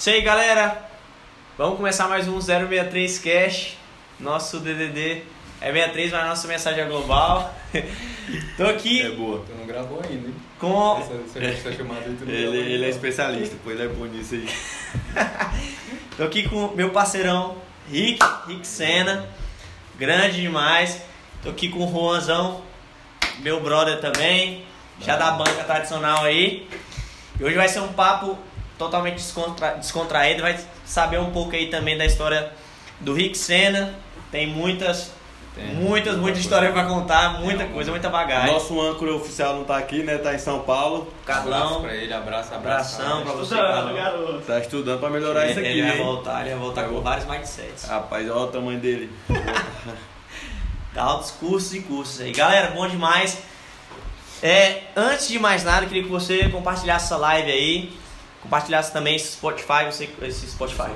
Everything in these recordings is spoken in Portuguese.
Isso aí, galera. Vamos começar mais um 063 Cash. Nosso DDD é 63, mas nossa mensagem é global. Tô aqui É boa. Tu não gravou ainda, hein? com. Essa, essa, essa chamada aí tu não Ele, ele é especialista, pô, ele é bom nisso aí. Tô aqui com meu parceirão Rick, Rick Senna. Grande demais. Tô aqui com o Juanzão, meu brother também. Já da banca tradicional aí. E hoje vai ser um papo totalmente descontra... descontraído. Vai saber um pouco aí também da história do Rick Senna. Tem muitas, Tem. muitas, muita Muita história pra contar. Muita Tem coisa, muita bagagem. nosso âncora oficial não tá aqui, né? Tá em São Paulo. Abraço Carlão, pra ele, abraço, abraço. abração pra você, Carlão. Tá estudando pra melhorar isso Ele, aqui, ele vai voltar, ele vai voltar Vai com voltar. vários mindsets. Rapaz, olha o tamanho dele. Dá altos cursos e cursos aí. Galera, bom demais. É, antes de mais nada, eu queria que você compartilhasse essa live aí. Compartilhasse também esse Spotify, você, esse Spotify.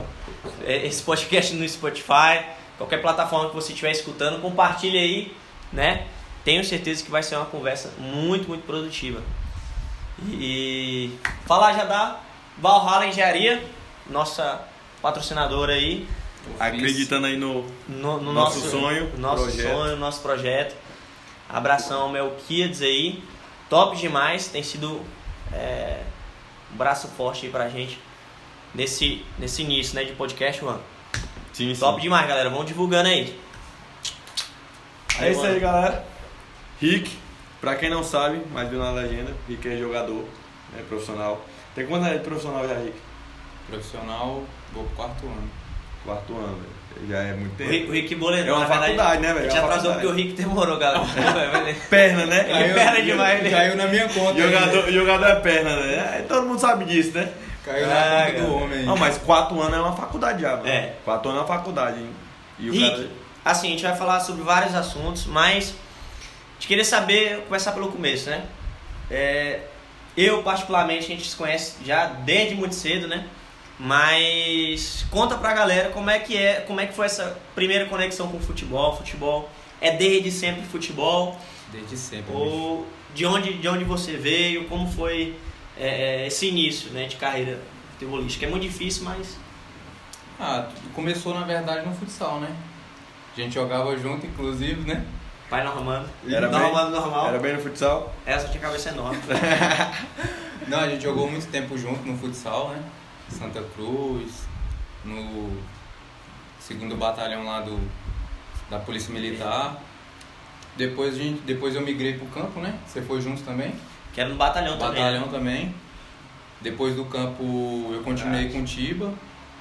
é, Esse podcast no Spotify. Qualquer plataforma que você estiver escutando, compartilhe aí, né? Tenho certeza que vai ser uma conversa muito, muito produtiva. E falar já da Valhalla Engenharia, nossa patrocinadora aí. Acreditando aí no. No, no Nosso nosso, sonho, nosso projeto. sonho, nosso projeto. Abração ao meu Kids aí. Top demais. Tem sido é, braço forte aí pra gente nesse, nesse início né, de podcast, mano. Sim, sim. Top demais, galera. Vamos divulgando aí. É isso aí, mano. galera. Rick, pra quem não sabe, mas viu na legenda, Rick é jogador, né, profissional. Tem quantos anos de profissional já, Rick? Profissional, vou pro quarto ano. Quarto ano, velho. Já é muito O tempo. Rick, o Rick Boleiro, É uma faculdade, né, velho? A gente É atrasou porque o Rick demorou, galera. Perna, né? Ele é perna demais, né? Caiu na minha conta. Jogador, aí. jogador é perna, né? É, Todo mundo sabe disso, né? Caiu na Ah, conta do homem. Não, mas quatro anos é uma faculdade já, mano. É. Quatro anos é uma faculdade, hein? E o Rick, cara. assim, a gente vai falar sobre vários assuntos, mas a gente queria saber, começar pelo começo, né? É, eu, particularmente, a gente se conhece já desde muito cedo, né? Mas conta pra galera como é que é, como é que foi essa primeira conexão com o futebol. Futebol é desde sempre futebol Desde sempre. bicho. ou de onde, de onde você veio, como foi é, é, esse início, né, de carreira futebolística. É muito difícil, mas Ah, começou na verdade no futsal, né? A gente jogava junto, inclusive, né? vai normando. Era bem- normando normal. Era bem no futsal? Essa tinha cabeça enorme. Não, a gente jogou muito tempo junto no futsal, né? Santa Cruz, no segundo batalhão lá do, da Polícia Militar. Depois, a gente, depois eu migrei pro campo, né? Você foi junto também? Que era no batalhão também. batalhão né? também. Depois do campo eu continuei com o Tiba.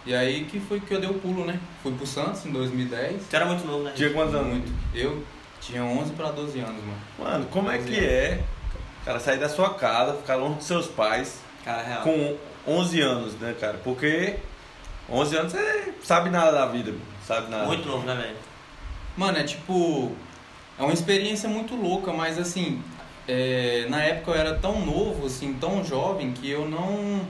E aí que foi que eu dei o pulo, né? Fui pro Santos em 2010. Tu era muito novo, né? Tinha quantos anos? Muito. Eu tinha 11 para 12 anos, mano. Mano, como é que é, cara, sair da sua casa, ficar longe dos seus pais, Cara, real. com 11 anos, né, cara? Porque 11 anos você sabe nada da vida, mano. sabe nada. Muito novo, né, velho? Mano, é tipo. É uma experiência muito louca, mas assim. é, na época eu era tão novo, assim, tão jovem, que eu não.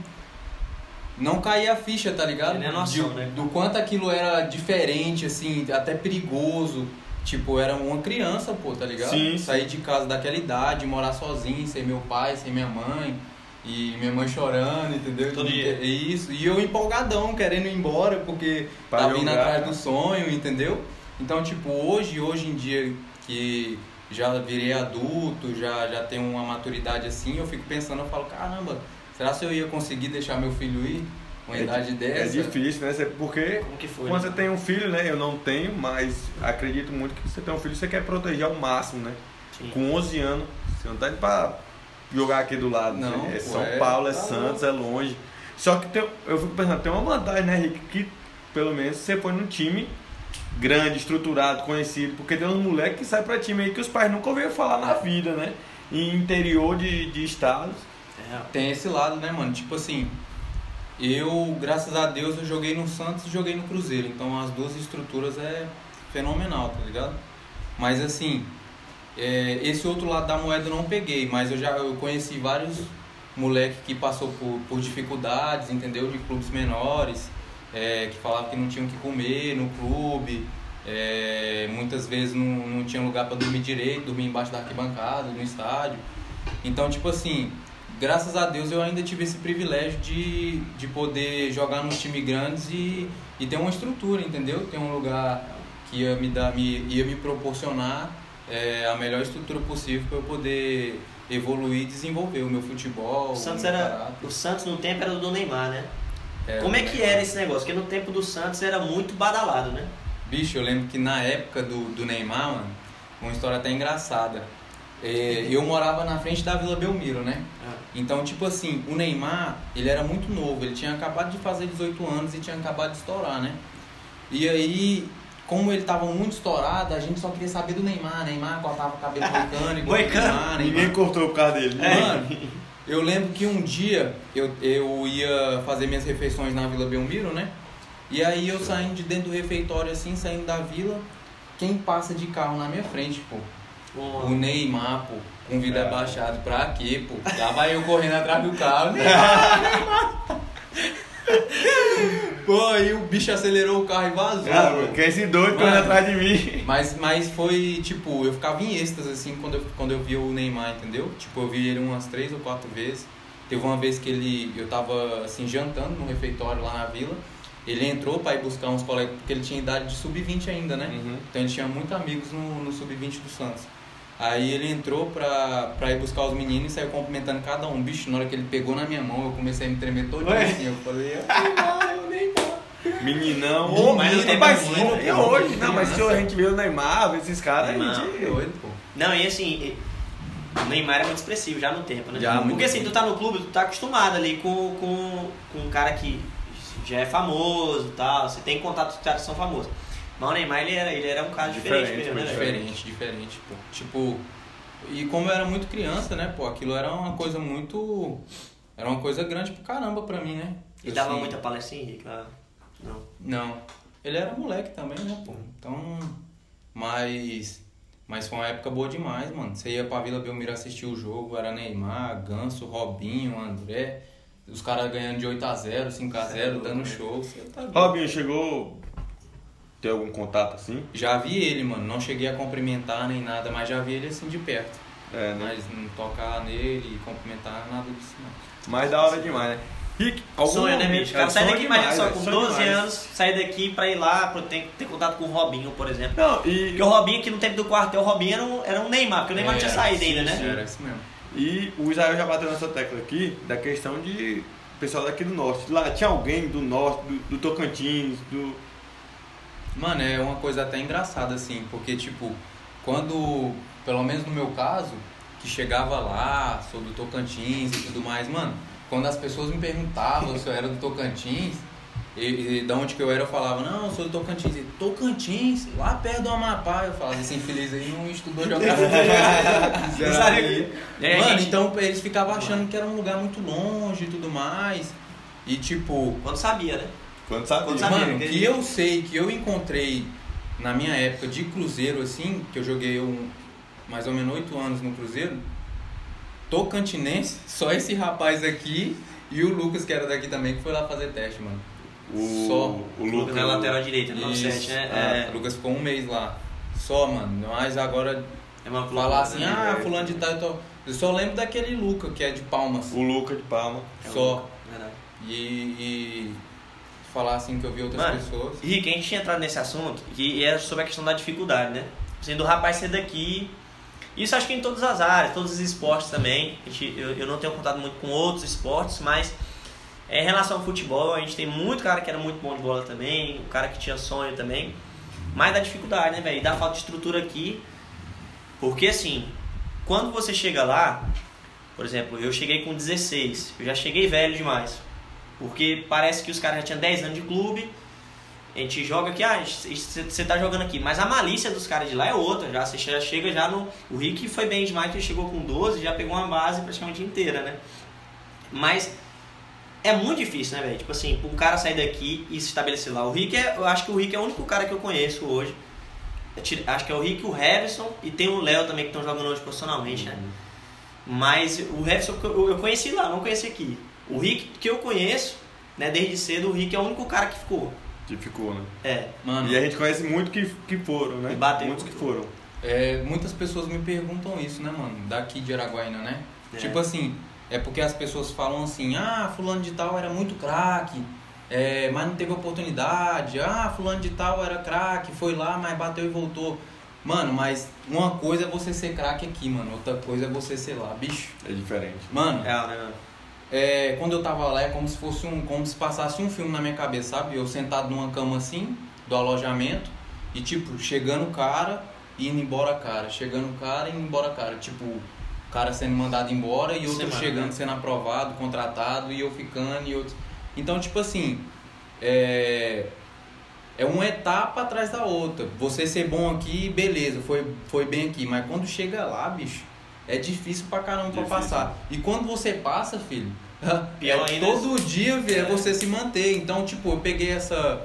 Não caía a ficha, tá ligado? Nem noção, De- né? Do quanto aquilo era diferente, assim, até perigoso. Tipo, eu era uma criança, pô, tá ligado? Sim, sim. Sair de casa daquela idade, morar sozinho, sem meu pai, sem minha mãe. E minha mãe chorando, entendeu? Todo dia. Isso. E eu empolgadão, querendo ir embora, porque Pra tava indo jogar, atrás cara. do sonho, entendeu? Então, tipo, hoje, hoje em dia que já virei adulto, já, já tenho uma maturidade assim, eu fico pensando, eu falo, caramba, será se eu ia conseguir deixar meu filho ir? Uma idade É dessa? difícil, né? Porque Como que foi? quando né? você tem um filho, né? Eu não tenho, mas acredito muito que você tem um filho, você quer proteger ao máximo, né? Sim. Com 11 anos, você não tá indo pra jogar aqui do lado. Não, né? É São é- Paulo, é tá Santos, é longe. Só que tem, eu fico pensando, tem uma vantagem, né, Rick? Que pelo menos você põe num time grande, estruturado, conhecido. Porque tem uns moleques que saem pra time aí que os pais nunca ouviram falar na vida, né? Em interior de, de estados. É. Tem esse lado, né, mano? Tipo assim, eu, graças a Deus, eu joguei no Santos e joguei no Cruzeiro. Então as duas estruturas é fenomenal, tá ligado? Mas assim, é, esse outro lado da moeda eu não peguei, mas eu já eu conheci vários moleque que passou por, por dificuldades, entendeu? De clubes menores, é, que falavam que não tinham que comer no clube, é, muitas vezes não, não tinha lugar para dormir direito, dormir embaixo da arquibancada, no estádio. Então, tipo assim, graças a Deus eu ainda tive esse privilégio de, de poder jogar nos times grandes e, e ter uma estrutura, entendeu? Ter um lugar que ia me, dar, me, ia me proporcionar é, a melhor estrutura possível para eu poder evoluir e desenvolver o meu futebol. O Santos era. caráter. O Santos no tempo era do Neymar, né? É, Como é que Neymar. era esse negócio? Porque no tempo do Santos era muito badalado, né? Bicho, eu lembro que na época do, do Neymar, mano, uma história até engraçada. É, eu morava na frente da Vila Belmiro, né? Então, tipo assim, o Neymar, ele era muito novo, ele tinha acabado de fazer 18 anos e tinha acabado de estourar, né? E aí, como ele tava muito estourado, a gente só queria saber do Neymar. Neymar cortava o cabelo moicano, o. Neymar, Ninguém cortou por causa dele. É. Mano, eu lembro que um dia eu, eu ia fazer minhas refeições na Vila Belmiro, né? E aí eu saindo de dentro do refeitório assim, saindo da vila, quem passa de carro na minha frente, pô? O Um- Neymar, pô, com o vidro É. abaixado, pra quê, pô? Já vai eu correndo atrás do carro, Neymar, Neymar. Pô, aí o bicho acelerou o carro e vazou. Cara, que é esse doido Mano. correndo atrás de mim. Mas, mas foi, tipo, eu ficava em êxtase, assim, quando eu, quando eu via o Neymar, entendeu? Tipo, eu vi ele umas três ou quatro vezes. Teve uma vez que ele, eu tava, assim, jantando no refeitório lá na vila. Ele entrou pra ir buscar uns colegas, porque ele tinha idade de sub-20 ainda, né? Uhum. Então ele tinha muitos amigos no, no sub-20 do Santos. Aí ele entrou pra, pra ir buscar os meninos e saiu cumprimentando cada um. Bicho, na hora que ele pegou na minha mão, eu comecei a me tremer todinho Ué? assim. Eu falei, "É o Neymar, é o Neymar. Meninão. Menino, Ô, mas, Neymar mas, é e bom. hoje? Não, mas se a gente vê o Neymar, vê esses caras, a gente... Doido, pô. Não, e assim, o Neymar é muito expressivo já no tempo, né? Já, Porque assim, tu tá no clube, tu tá acostumado ali com, com, com um cara que já é famoso e tal, você tem contato com os caras que são famosos. Mas o Neymar, ele era, ele era um cara diferente, Diferente, mesmo, né? Diferente, diferente, pô. Tipo, e como eu era muito criança, né, pô, aquilo era uma coisa muito. Era uma coisa grande pro caramba pra mim, né? E dava Assim, muita palestra Henrique lá. Não. Não. Ele era moleque também, né, pô? Então. Mas. Mas foi uma época boa demais, mano. Você ia pra Vila Belmiro assistir o jogo, era Neymar, Ganso, Robinho, André. Os caras ganhando de 8x0, 5x0, dando show. Tá. Robinho, chegou... Tem algum contato assim? Já vi ele, mano. Não cheguei a cumprimentar nem nada, mas já vi ele assim de perto. É, né? Mas não tocar nele e cumprimentar nada disso não. Mas da hora demais, né? Rick, algum Sonho, né, momento- bicho? Cara é, sai daqui, imagina só, é, com sonho 12 demais. anos, sair daqui pra ir lá, pra ter, ter contato com o Robinho, por exemplo. Não, e, Porque o Robinho aqui no tempo do quartel, o Robinho era um, era um Neymar, porque o Neymar não tinha saído sim, ainda, né? sim, Era isso mesmo. e o Israel já bateu nessa tecla aqui da questão de pessoal daqui do norte. Lá tinha alguém do norte, do, do Tocantins, do. Mano, é uma coisa até engraçada assim, porque tipo, quando, pelo menos no meu caso, que chegava lá, sou do Tocantins e tudo mais, mano, quando as pessoas me perguntavam se eu era do Tocantins, e, e da onde que eu era, eu falava, não, eu sou do Tocantins. E, Tocantins, lá perto do Amapá. Eu falava, esse infeliz aí não estudou geografia. A Mano, gente- então eles ficavam achando que era um lugar muito longe e tudo mais. E tipo, Quando sabia, né? Quando sabia. Mano, que- que eu sei que eu encontrei na minha época de Cruzeiro, assim, que eu joguei um, mais ou menos oito anos no Cruzeiro, Tocantinense, só esse rapaz aqui e o Lucas, que era daqui também, que foi lá fazer teste, mano. O, Só. o Lucas. na lateral direita, no Isso. 97, né? Ah, É, O Lucas ficou um mês lá. Só, mano. Mas agora é uma falar assim, né? ah, fulano de tal, eu, tô... eu só lembro daquele Luca, que é de Palmas. O Lucas de Palma. É Só. Verdade. E, e falar assim que eu vi outras Mano, pessoas. Rick, a gente tinha entrado nesse assunto que é sobre a questão da dificuldade, né? Assim, do rapaz ser daqui. Isso acho que em todas as áreas, todos os esportes também. A gente, eu, eu não tenho contato muito com outros esportes, mas é, em relação ao futebol, a gente tem muito cara que era muito bom de bola também, o cara que tinha sonho também. Mas da dificuldade, né, velho? E da falta de estrutura aqui. Porque assim, quando você chega lá, por exemplo, eu cheguei com 16, eu já cheguei velho demais. Porque parece que os caras já tinham 10 anos de clube. A gente joga aqui, ah, você tá jogando aqui. Mas a malícia dos caras de lá é outra. Já você já chega já no. O Rick foi bem demais, que ele chegou com 12 já pegou uma base praticamente inteira, né? Mas é muito difícil, né, velho? Tipo assim, um cara sair daqui e se estabelecer lá. O Rick é. Eu acho que o Rick é o único cara que eu conheço hoje. Eu tiro- Acho que é o Rick, o Harrison e tem o Léo também que estão jogando hoje profissionalmente, né? Mas o Harrison eu eu conheci lá, não conheci aqui. O Rick que eu conheço, né, desde cedo, o Rick é o único cara que ficou. Que ficou, né? É. Mano, E a gente conhece muito que, que foram, né? Bateu. Muitos que foram. É, muitas pessoas me perguntam isso, né, mano? Daqui de Araguaína, né? É. Tipo assim, é porque as pessoas falam assim, ah, fulano de tal era muito craque, é, mas não teve oportunidade, ah, fulano de tal era craque, foi lá, mas bateu e voltou. Mano, mas uma coisa é você ser craque aqui, mano, outra coisa é você ser lá, bicho. É diferente. Mano, É, né, mano? É, quando eu tava lá é como se fosse um. como se passasse um filme na minha cabeça, sabe? Eu sentado numa cama assim, do alojamento, e tipo, chegando o cara e indo embora cara, chegando o cara e indo embora cara. Tipo, o cara sendo mandado embora e outro Semana, chegando, né? sendo aprovado, contratado, e eu ficando e outro. Então, tipo assim, é. É uma etapa atrás da outra. Você ser bom aqui, beleza, foi, foi bem aqui. Mas quando chega lá, bicho, é difícil pra caramba pra Difícil. passar. E quando você passa, filho, Pior é todo dia, filho, é você se manter. Então, tipo, eu peguei essa,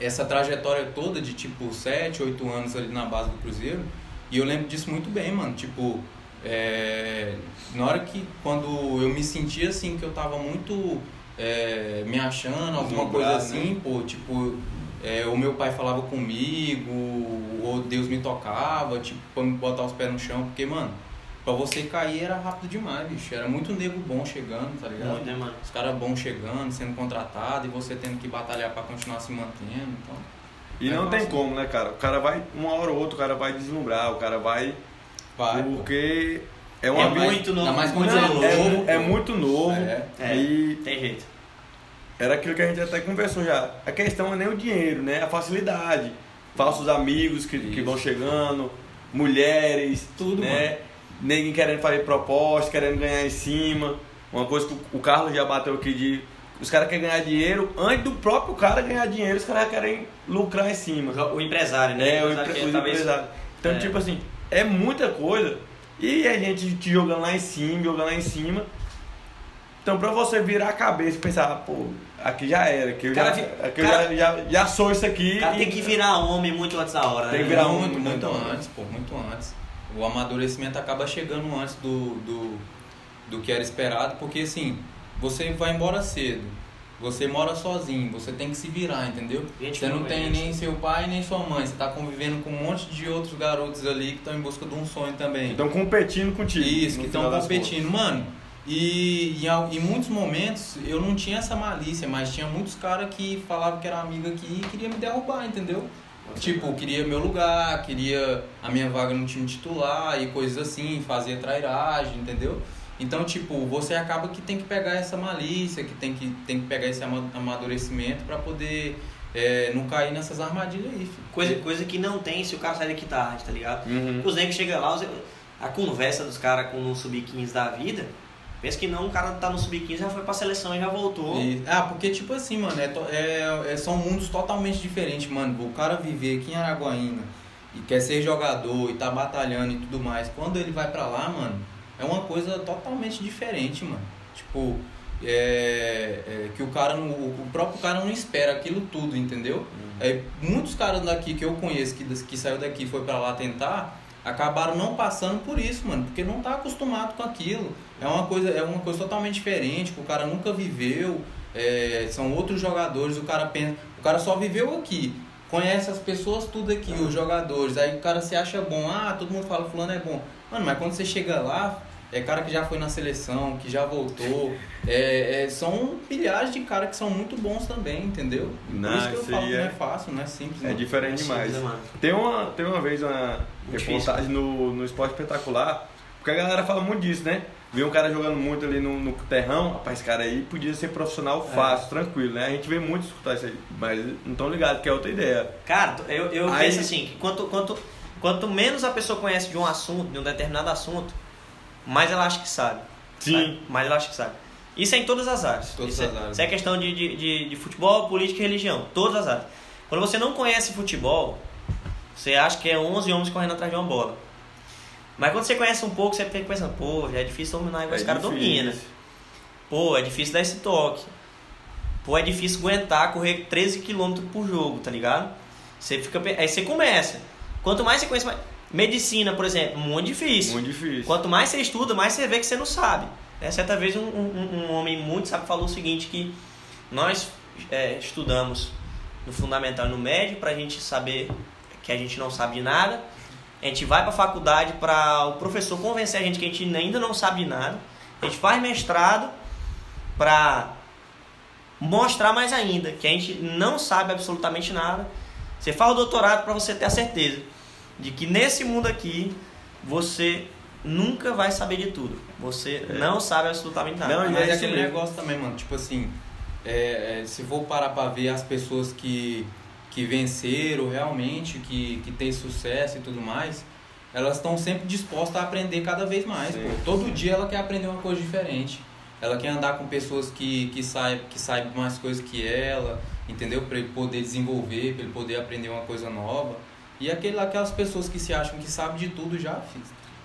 essa trajetória toda de tipo 7, 8 anos ali na base do Cruzeiro. E eu lembro disso muito bem, mano. Tipo, é, na hora que quando eu me sentia assim, que eu tava muito é, me achando, alguma coisa Deslumbrado, assim, pô, tipo, é, o meu pai falava comigo, ou Deus me tocava, tipo, pra me botar os pés no chão, porque, mano, pra você cair era rápido demais, bicho. Era muito nego bom chegando, tá ligado? Muito, né, mano? Os caras bons chegando, sendo contratado e você tendo que batalhar pra continuar se mantendo, então. E É não tem massa. como, né, cara? O cara vai, uma hora ou outra, o cara vai deslumbrar, o cara vai. Vai, pô. porque é uma É vida- muito novo. ainda mais quando muito é novo. é, novo, é muito novo. É. É. E Tem jeito. era aquilo que a gente até conversou já. A questão é nem o dinheiro, né? A facilidade. Falsos amigos que, que vão chegando, mulheres, Tudo, né? Ninguém querendo fazer proposta, querendo ganhar em cima. Uma coisa que o- Carlos já bateu aqui de. Os caras querem ganhar dinheiro, antes do próprio cara ganhar dinheiro, os caras querem lucrar em cima. O empresário, né? É, o, empresário empre- talvez- empresários. Então, É. tipo assim, é muita coisa. E a gente te jogando lá em cima, jogando lá em cima. Então, pra você virar a cabeça e pensar, ah, pô, aqui já era, aqui eu, Cara, já, vi- aqui eu cara- já, já, já sou isso aqui. Cara e- tem que virar homem muito antes da hora, Tem né? que virar muito, um- muito muito antes, pô, muito antes. O amadurecimento acaba chegando antes do, do, do que era esperado, porque assim, você vai embora cedo, você mora sozinho, você tem que se virar, entendeu? Gente Você não que tem nem seu pai nem sua mãe, você tá convivendo com um monte de outros garotos ali que estão em busca de um sonho também. Estão competindo contigo. Isso, que estão competindo. Mano, e em, em muitos momentos eu não tinha essa malícia, mas tinha muitos caras que falavam que era amigo aqui e queria me derrubar, entendeu? Tipo, queria meu lugar, queria a minha vaga no time titular e coisas assim, fazia trairagem, entendeu? Então, tipo, você acaba que tem que pegar essa malícia, que tem que, tem que pegar esse ama- amadurecimento pra poder é, não cair nessas armadilhas aí, filho. Coisa, coisa que não tem se o cara sai daqui tarde, tá ligado? Uhum. Os negros chegam lá, os- a conversa dos caras com o sub-15 da vida, pensa que não, o cara tá no sub-15, já foi pra seleção e já voltou. E- ah, porque, tipo assim, mano, é, é- é- são mundos totalmente diferentes, mano. O cara viver aqui em Araguaína e quer ser jogador e tá batalhando e tudo mais, quando ele vai pra lá, mano, é uma coisa totalmente diferente, mano. Tipo, é, é que o cara, não, o próprio cara não espera aquilo tudo, entendeu? É, muitos caras daqui que eu conheço que, que saiu daqui e foi pra lá tentar, acabaram não passando por isso, mano, porque não tá acostumado com aquilo. É uma coisa, é uma coisa totalmente diferente, que o cara nunca viveu, é, são outros jogadores, o cara pensa, o cara só viveu aqui, conhece as pessoas tudo aqui, os jogadores, aí o cara se acha bom, ah, todo mundo fala fulano é bom. Mano, mas quando você chega lá, é cara que já foi na seleção, que já voltou, é, é, são milhares de caras que são muito bons também, entendeu? Não, Por isso que eu falo que não é- é fácil, não é simples. É não. diferente É demais. simples, né, mano? Tem uma, tem uma vez uma reportagem no, no Esporte Espetacular, porque a galera fala muito disso, né? Vê um cara jogando muito ali no, no terrão, rapaz, esse cara aí podia ser profissional É. fácil, tranquilo, né? A gente vê muito escutar isso aí, mas não estão ligados que é outra ideia. Cara, eu, eu Aí- penso assim, que quanto, quanto, quanto menos a pessoa conhece de um assunto, de um determinado assunto, mais ela acha que sabe. Sim. sabe? Mais ela acha que sabe. Isso é em todas as áreas. Todas isso, as é, áreas. isso é questão de, de, de, de futebol, política e religião. Todas as áreas. Quando você não conhece futebol, você acha que é 11 homens correndo atrás de uma bola. Mas quando você conhece um pouco, você fica pensando, pô, já é difícil dominar igual esse cara difícil. domina. Pô, é difícil dar esse toque. Pô, é difícil aguentar correr 13 km por jogo, tá ligado? Você fica. Aí você começa. Quanto mais você conhece, mais. Medicina, por exemplo, muito difícil. Muito difícil. Quanto mais você estuda, mais você vê que você não sabe. É, certa vez um, um, um homem muito sábio falou o seguinte, que nós é, estudamos no fundamental e no médio pra gente saber que a gente não sabe de nada. A gente vai pra faculdade para o professor convencer a gente que a gente ainda não sabe de nada. A gente faz mestrado pra mostrar mais ainda que a gente não sabe absolutamente nada. Você faz o doutorado para você ter a certeza de que nesse mundo aqui você nunca vai saber de tudo. Você não sabe absolutamente nada. Não, Mas é é aquele mesmo. negócio também, mano. Tipo assim, é, é, se for parar pra ver as pessoas que, que venceram realmente, que, que têm sucesso e tudo mais, elas estão sempre dispostas a aprender cada vez mais. Sim. Todo dia ela quer aprender uma coisa diferente. Ela quer andar com pessoas que, que, saibam, que saibam mais coisas que ela, entendeu? Pra ele poder desenvolver, pra ele poder aprender uma coisa nova. E aquele, aquelas pessoas que se acham que sabem de tudo já.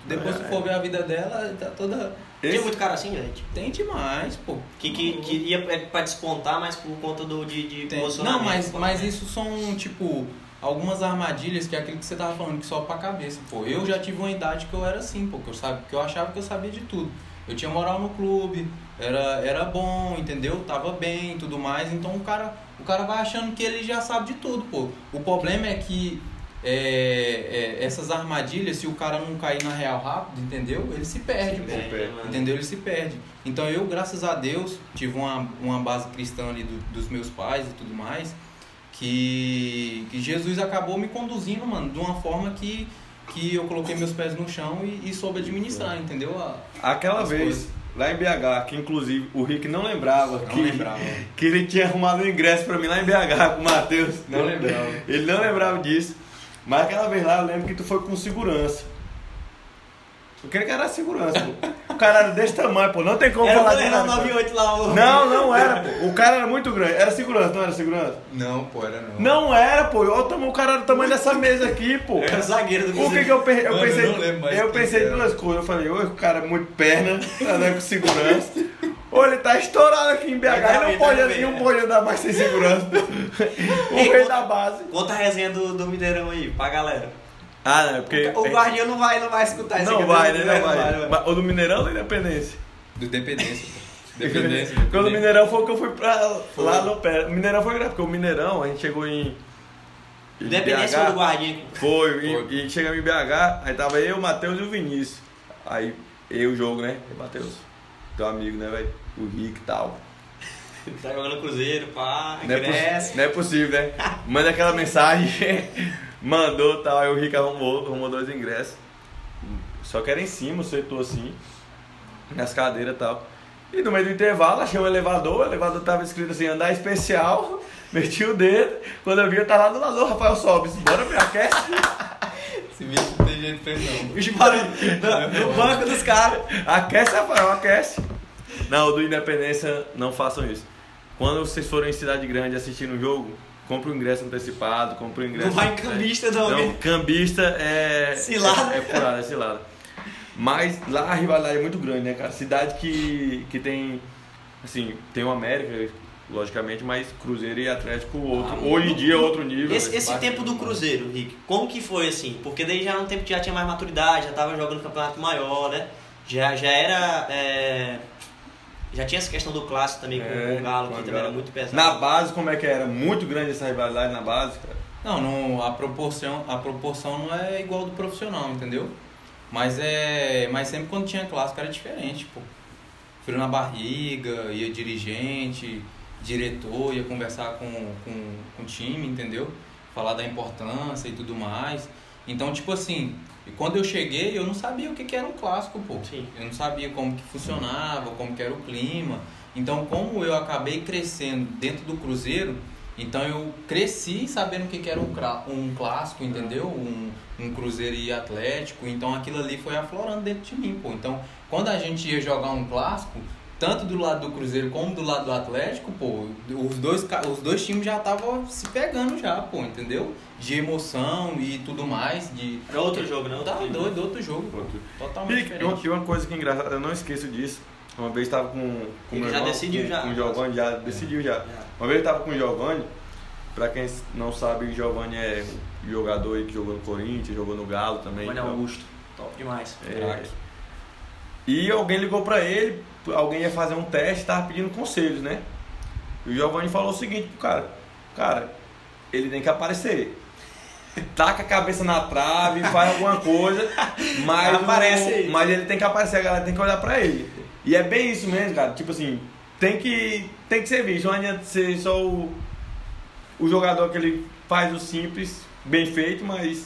Depois É. se for ver a vida dela, tá toda. Tem Esse- muito cara assim, gente. Tem demais, pô. Que, que, que ia é pra despontar, mas por conta do, de, de Tem. Não, mas, mas isso são, tipo, algumas armadilhas que é aquilo que você tava falando, que só pra cabeça, pô. Eu já tive uma idade que eu era assim, pô, que eu, sabe, que eu achava que eu sabia de tudo. Eu tinha moral no clube, era, era bom, entendeu? Tava bem e tudo mais. Então o cara, o cara vai achando que ele já sabe de tudo, pô. O problema é que é, é, essas armadilhas, se o cara não cair na real rápido, entendeu? Ele se perde, pô. É, mano. Entendeu? Ele se perde. Então eu, graças a Deus, tive uma, uma base cristã ali do- dos meus pais e tudo mais, que, que Jesus acabou me conduzindo, mano, de uma forma que, que eu coloquei meus pés no chão e, e soube administrar, entendeu? A- Aquela vez, coisas. lá em BH, que inclusive o Rick não lembrava, Não que, lembrava. que ele tinha arrumado um ingresso pra mim lá em BH com o Matheus. Não lembrava. Ele não lembrava disso. Mas aquela vez lá eu lembro que tu foi com segurança. Eu queria que era segurança, pô. O cara era desse tamanho, pô. Não tem como Era o falar de nada. 98 lá, o... Não, não era, pô. O cara era muito grande. Era segurança, não era segurança? Não, pô, era não. Não era, pô. Olha o tamanho- o cara era do tamanho dessa mesa aqui, pô. Era zagueiro do O que que eu, pe- eu Mano, eu pensei? não lembro mais eu pensei era. duas coisas. Eu falei, ou o cara é muito perna, tá andando com segurança. Ou ele tá estourado aqui em BH Tá e não pode, tá bem. não pode andar mais sem segurança. o rei da base. Conta a resenha do, do Mineirão aí, pra galera. Ah, não, é porque. O guardião não vai, não vai escutar isso Não aqui, vai, né? Não Não vai. vai. Mas O do Mineirão ou da Independência? Do Dependência, pô. Dependência. Porque o do Mineirão foi o que eu fui pra lá no pé. O Mineirão foi grave, porque o Mineirão a gente chegou em. em Independência BH. do guardião. Foi, Foi. E, e chegamos em BH, aí tava eu, o Matheus e o Vinícius. Aí eu o jogo, né? E Matheus, teu amigo, né, velho? O Rick e tal. Tá jogando Cruzeiro, pá, Não é, cresce. não é possível, né? Manda aquela mensagem, mandou tal, aí o Rick arrumou, arrumou dois ingressos. Só que era em cima, sentou assim, nas cadeiras e tal. E no meio do intervalo, achei um elevador, o elevador tava escrito assim, andar especial, meti o dedo, quando eu vi eu tava lá do lado, "Ô, Rafael Sobes, bora me aquece. Esse bicho não tem jeito pra não. Bicho barulho no, no banco dos caras. Aquece, Rafael, aquece. Não, o do Independência, não façam isso. Quando vocês forem em cidade grande assistindo um jogo, compre o ingresso antecipado, compre o ingresso... Não vai em cambista, não, Não, cambista é... Cilada. É, é furada, é cilada. Mas lá a rivalidade é muito grande, né, cara? Cidade que, que tem, assim, tem o América, logicamente, mas Cruzeiro e Atlético outro. Ah, Hoje em dia é outro nível. Esse, né? esse tempo do. Cruzeiro, Rick, como que foi assim? Porque daí já era um tempo que já tinha mais maturidade, já tava jogando campeonato maior, né? Já, já era. é, Já tinha essa questão do clássico também com É, o Galo, com que também era muito pesado. Na base, como é que era? Muito grande essa rivalidade na base, cara. Não, não, a proporção, a proporção não é igual do profissional, entendeu? Mas é, mas sempre quando tinha clássico era diferente, pô. Frio na barriga, ia dirigente, diretor, ia conversar com, com, com o time, entendeu? Falar da importância e tudo mais. Então, tipo assim, e quando eu cheguei, eu não sabia o que, que era um clássico, pô. Sim. Eu não sabia como que funcionava, como que era o clima. Então, como eu acabei crescendo dentro do Cruzeiro, então eu cresci sabendo o que, que era um, um clássico, entendeu? Um, um Cruzeiro e Atlético. Então aquilo ali foi aflorando dentro de mim, pô. Então, quando a gente ia jogar um clássico, tanto do lado do Cruzeiro como do lado do Atlético, pô, os dois, os dois times já estavam se pegando já, pô, entendeu? De emoção e tudo mais, de... Era outro jogo, não? Tá doido, outro jogo. Outro. Totalmente E uma, diferente. e uma coisa que é engraçada, eu não esqueço disso. Uma vez tava com, com Ele meu já irmão, decidiu com, já. Com o Giovanni, já decidiu já. Uma vez eu tava com o Giovanni, pra quem não sabe, o Giovanni é jogador aí que jogou no Corinthians, jogou no Galo também. Giovanni então, Augusto. Top demais. é. E alguém ligou pra ele, alguém ia fazer um teste, tava pedindo conselhos, né? E o Giovanni falou o seguinte pro cara, cara, ele tem que aparecer. Taca a cabeça na trave, faz alguma coisa, mas, Aparece o- mas ele tem que aparecer, a galera tem que olhar pra ele. E é bem isso mesmo, cara. Tipo assim, tem que, tem que ser visto. Não adianta ser só o, o jogador que ele faz o simples, bem feito, mas,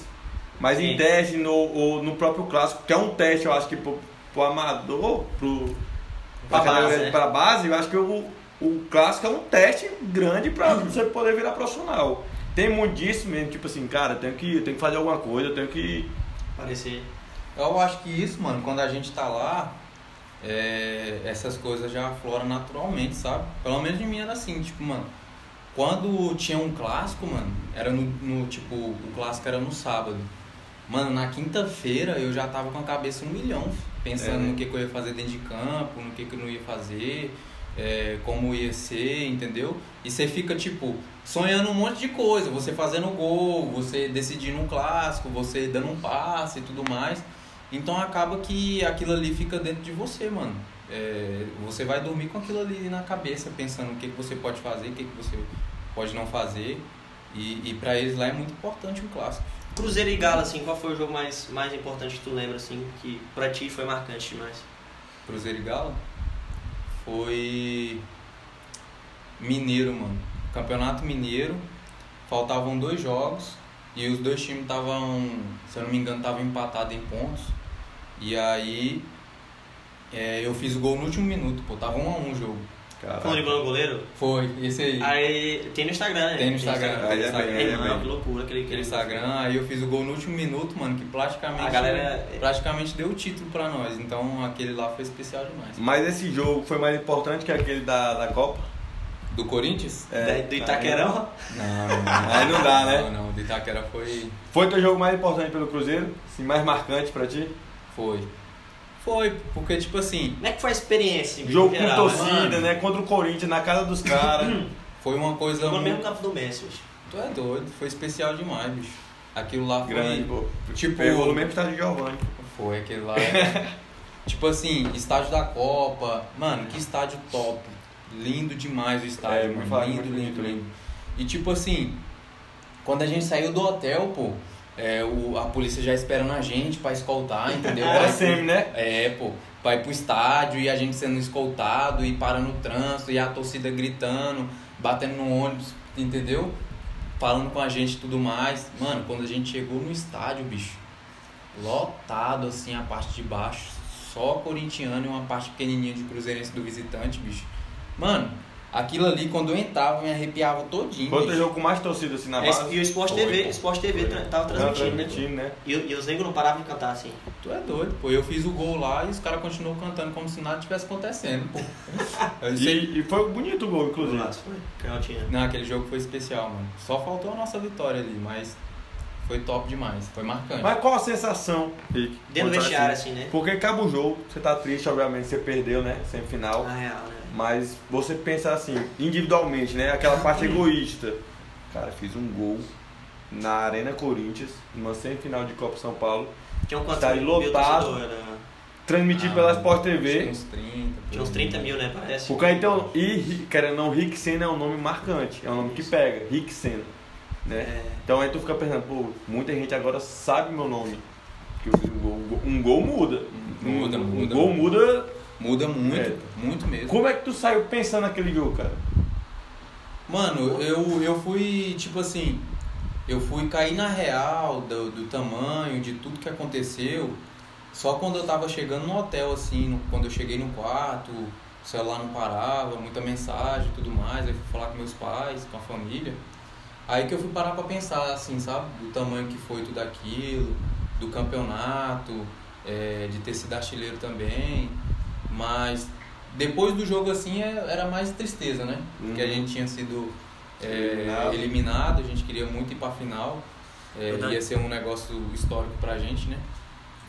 mas em teste no, ou no próprio clássico, que é um teste, eu acho que pro, pro amador, pro, Pra base, né? pra base, eu acho que o, o clássico é um teste grande pra você poder virar profissional. Tem muito disso mesmo, tipo assim, cara, eu tenho que, eu tenho que fazer alguma coisa, eu tenho que. Parecer. Eu acho que isso, mano, quando a gente tá lá, é, essas coisas já afloram naturalmente, sabe? Pelo menos de mim era assim, tipo, mano, quando tinha um clássico, mano, era no, no, tipo, o clássico era no sábado. Mano, na quinta-feira eu já tava com a cabeça um milhão, pensando É, no que, que eu ia fazer dentro de campo, no que, que eu não ia fazer, é, como ia ser, entendeu? E você fica, tipo, sonhando um monte de coisa, você fazendo gol, você decidindo um clássico, você dando um passe e tudo mais. Então acaba que aquilo ali fica dentro de você, mano. É, você vai dormir com aquilo ali na cabeça, pensando o que, que você pode fazer, o que, que você pode não fazer. E, e para eles lá é muito importante um clássico. Cruzeiro e Galo, assim, qual foi o jogo mais, mais importante que tu lembra, assim, que pra ti foi marcante demais? Cruzeiro e Galo foi Mineiro, mano. Campeonato Mineiro, faltavam dois jogos e os dois times estavam, se eu não me engano, estavam empatados em pontos. E aí é, eu fiz o gol no último minuto, pô, tava um a um o jogo. Falando de gol no goleiro? Foi, esse aí. Aí tem no Instagram, né? Tem no Instagram. Aí é Instagram. bem, Ei, aí é mano, bem. que loucura aquele, Aquele aquele Instagram, aí eu fiz o gol no último minuto, mano, que praticamente, A galera- praticamente deu o título pra nós. Então aquele lá foi especial demais. Mas esse jogo foi mais importante que aquele da, da Copa? Do Corinthians? Da- do Itaquerão? Não, não, Aí não dá, né? Não, não, do Itaquera foi. Foi teu jogo mais importante pelo Cruzeiro? Assim, mais marcante pra ti? Foi. Foi, porque tipo assim, Como é que foi a experiência? Jogo geral, com torcida, mano. né? Contra o Corinthians, na casa dos caras. foi uma coisa. No mesmo campo do Messi, bicho. Tu é doido, foi especial demais, bicho. Aquilo lá foi. Grande, pô. Tipo- Pegou no mesmo estádio de Giovanni. Foi, aquele lá. é- tipo assim, estádio da Copa. Mano, que estádio top. Lindo demais o É, estádio, me mano. lindo, lindo, bonito, lindo. E tipo assim, quando a gente saiu do hotel, pô, é, o, a polícia já esperando a gente pra escoltar, entendeu? Era semi, pro- né? É, pô, pra ir pro estádio e a gente sendo escoltado e parando o trânsito e a torcida gritando, batendo no ônibus, entendeu? Falando com a gente e tudo mais. Mano, quando a gente chegou no estádio, bicho, lotado assim a parte de baixo, só corintiano e uma parte pequenininha de cruzeirense do visitante, bicho. Mano, aquilo ali quando eu entrava me arrepiava todinho. Foi o teu bicho. jogo com mais torcida assim na base? E o Sport Foi, TV, pô. Sport TV Foi. tra- tava transmitindo. transmitindo, né? E, e os negros não paravam de cantar assim. Tu é doido, pô. Eu fiz o gol lá e os caras continuam cantando como se nada tivesse acontecendo, pô. Eu E, e foi bonito o gol, inclusive. Nossa, foi. Canhotinha. Não, aquele jogo foi especial, mano. Só faltou a nossa vitória ali, mas foi top demais. Foi marcante. Mas qual a sensação, Rick? Dentro do vestiário, assim? assim, né? Porque acaba o jogo, você tá triste, obviamente, você perdeu, né? Semifinal. Na real, né? Mas você pensa assim, individualmente, né? Aquela parte egoísta. Cara, fiz um gol na Arena Corinthians, numa semifinal de Copa São Paulo. Tinha um quanto mil lotado. era- Transmitido Ah, pela Sport Tinha TV. uns 30. Tinha uns 30 mil, né? Parece. Porque então, e querendo ou não, Rick Senna é um nome marcante, é um nome que pega, Rick Senna. Né? É. Então aí tu fica pensando, pô, muita gente agora sabe meu nome. Que eu fiz um gol, um gol- um muda. Muda, um, Um muda. gol muda. Muda muito, É. muito mesmo. Como é que tu saiu pensando naquele jogo, cara? Mano, eu, eu fui, tipo assim, eu fui cair na real do, do tamanho, de tudo que aconteceu, só quando eu tava chegando no hotel, assim, no- quando eu cheguei no quarto, o celular não parava, muita mensagem e tudo mais, aí fui falar com meus pais, com a família. Aí que eu fui parar pra pensar, assim, sabe, do tamanho que foi tudo aquilo, do campeonato, é, de ter sido artilheiro também, mas depois do jogo, assim, é- era mais tristeza, né? Porque a Uhum. gente tinha sido é, Eliminado. eliminado, a gente queria muito ir pra final, é, ia ser um negócio histórico pra gente, né?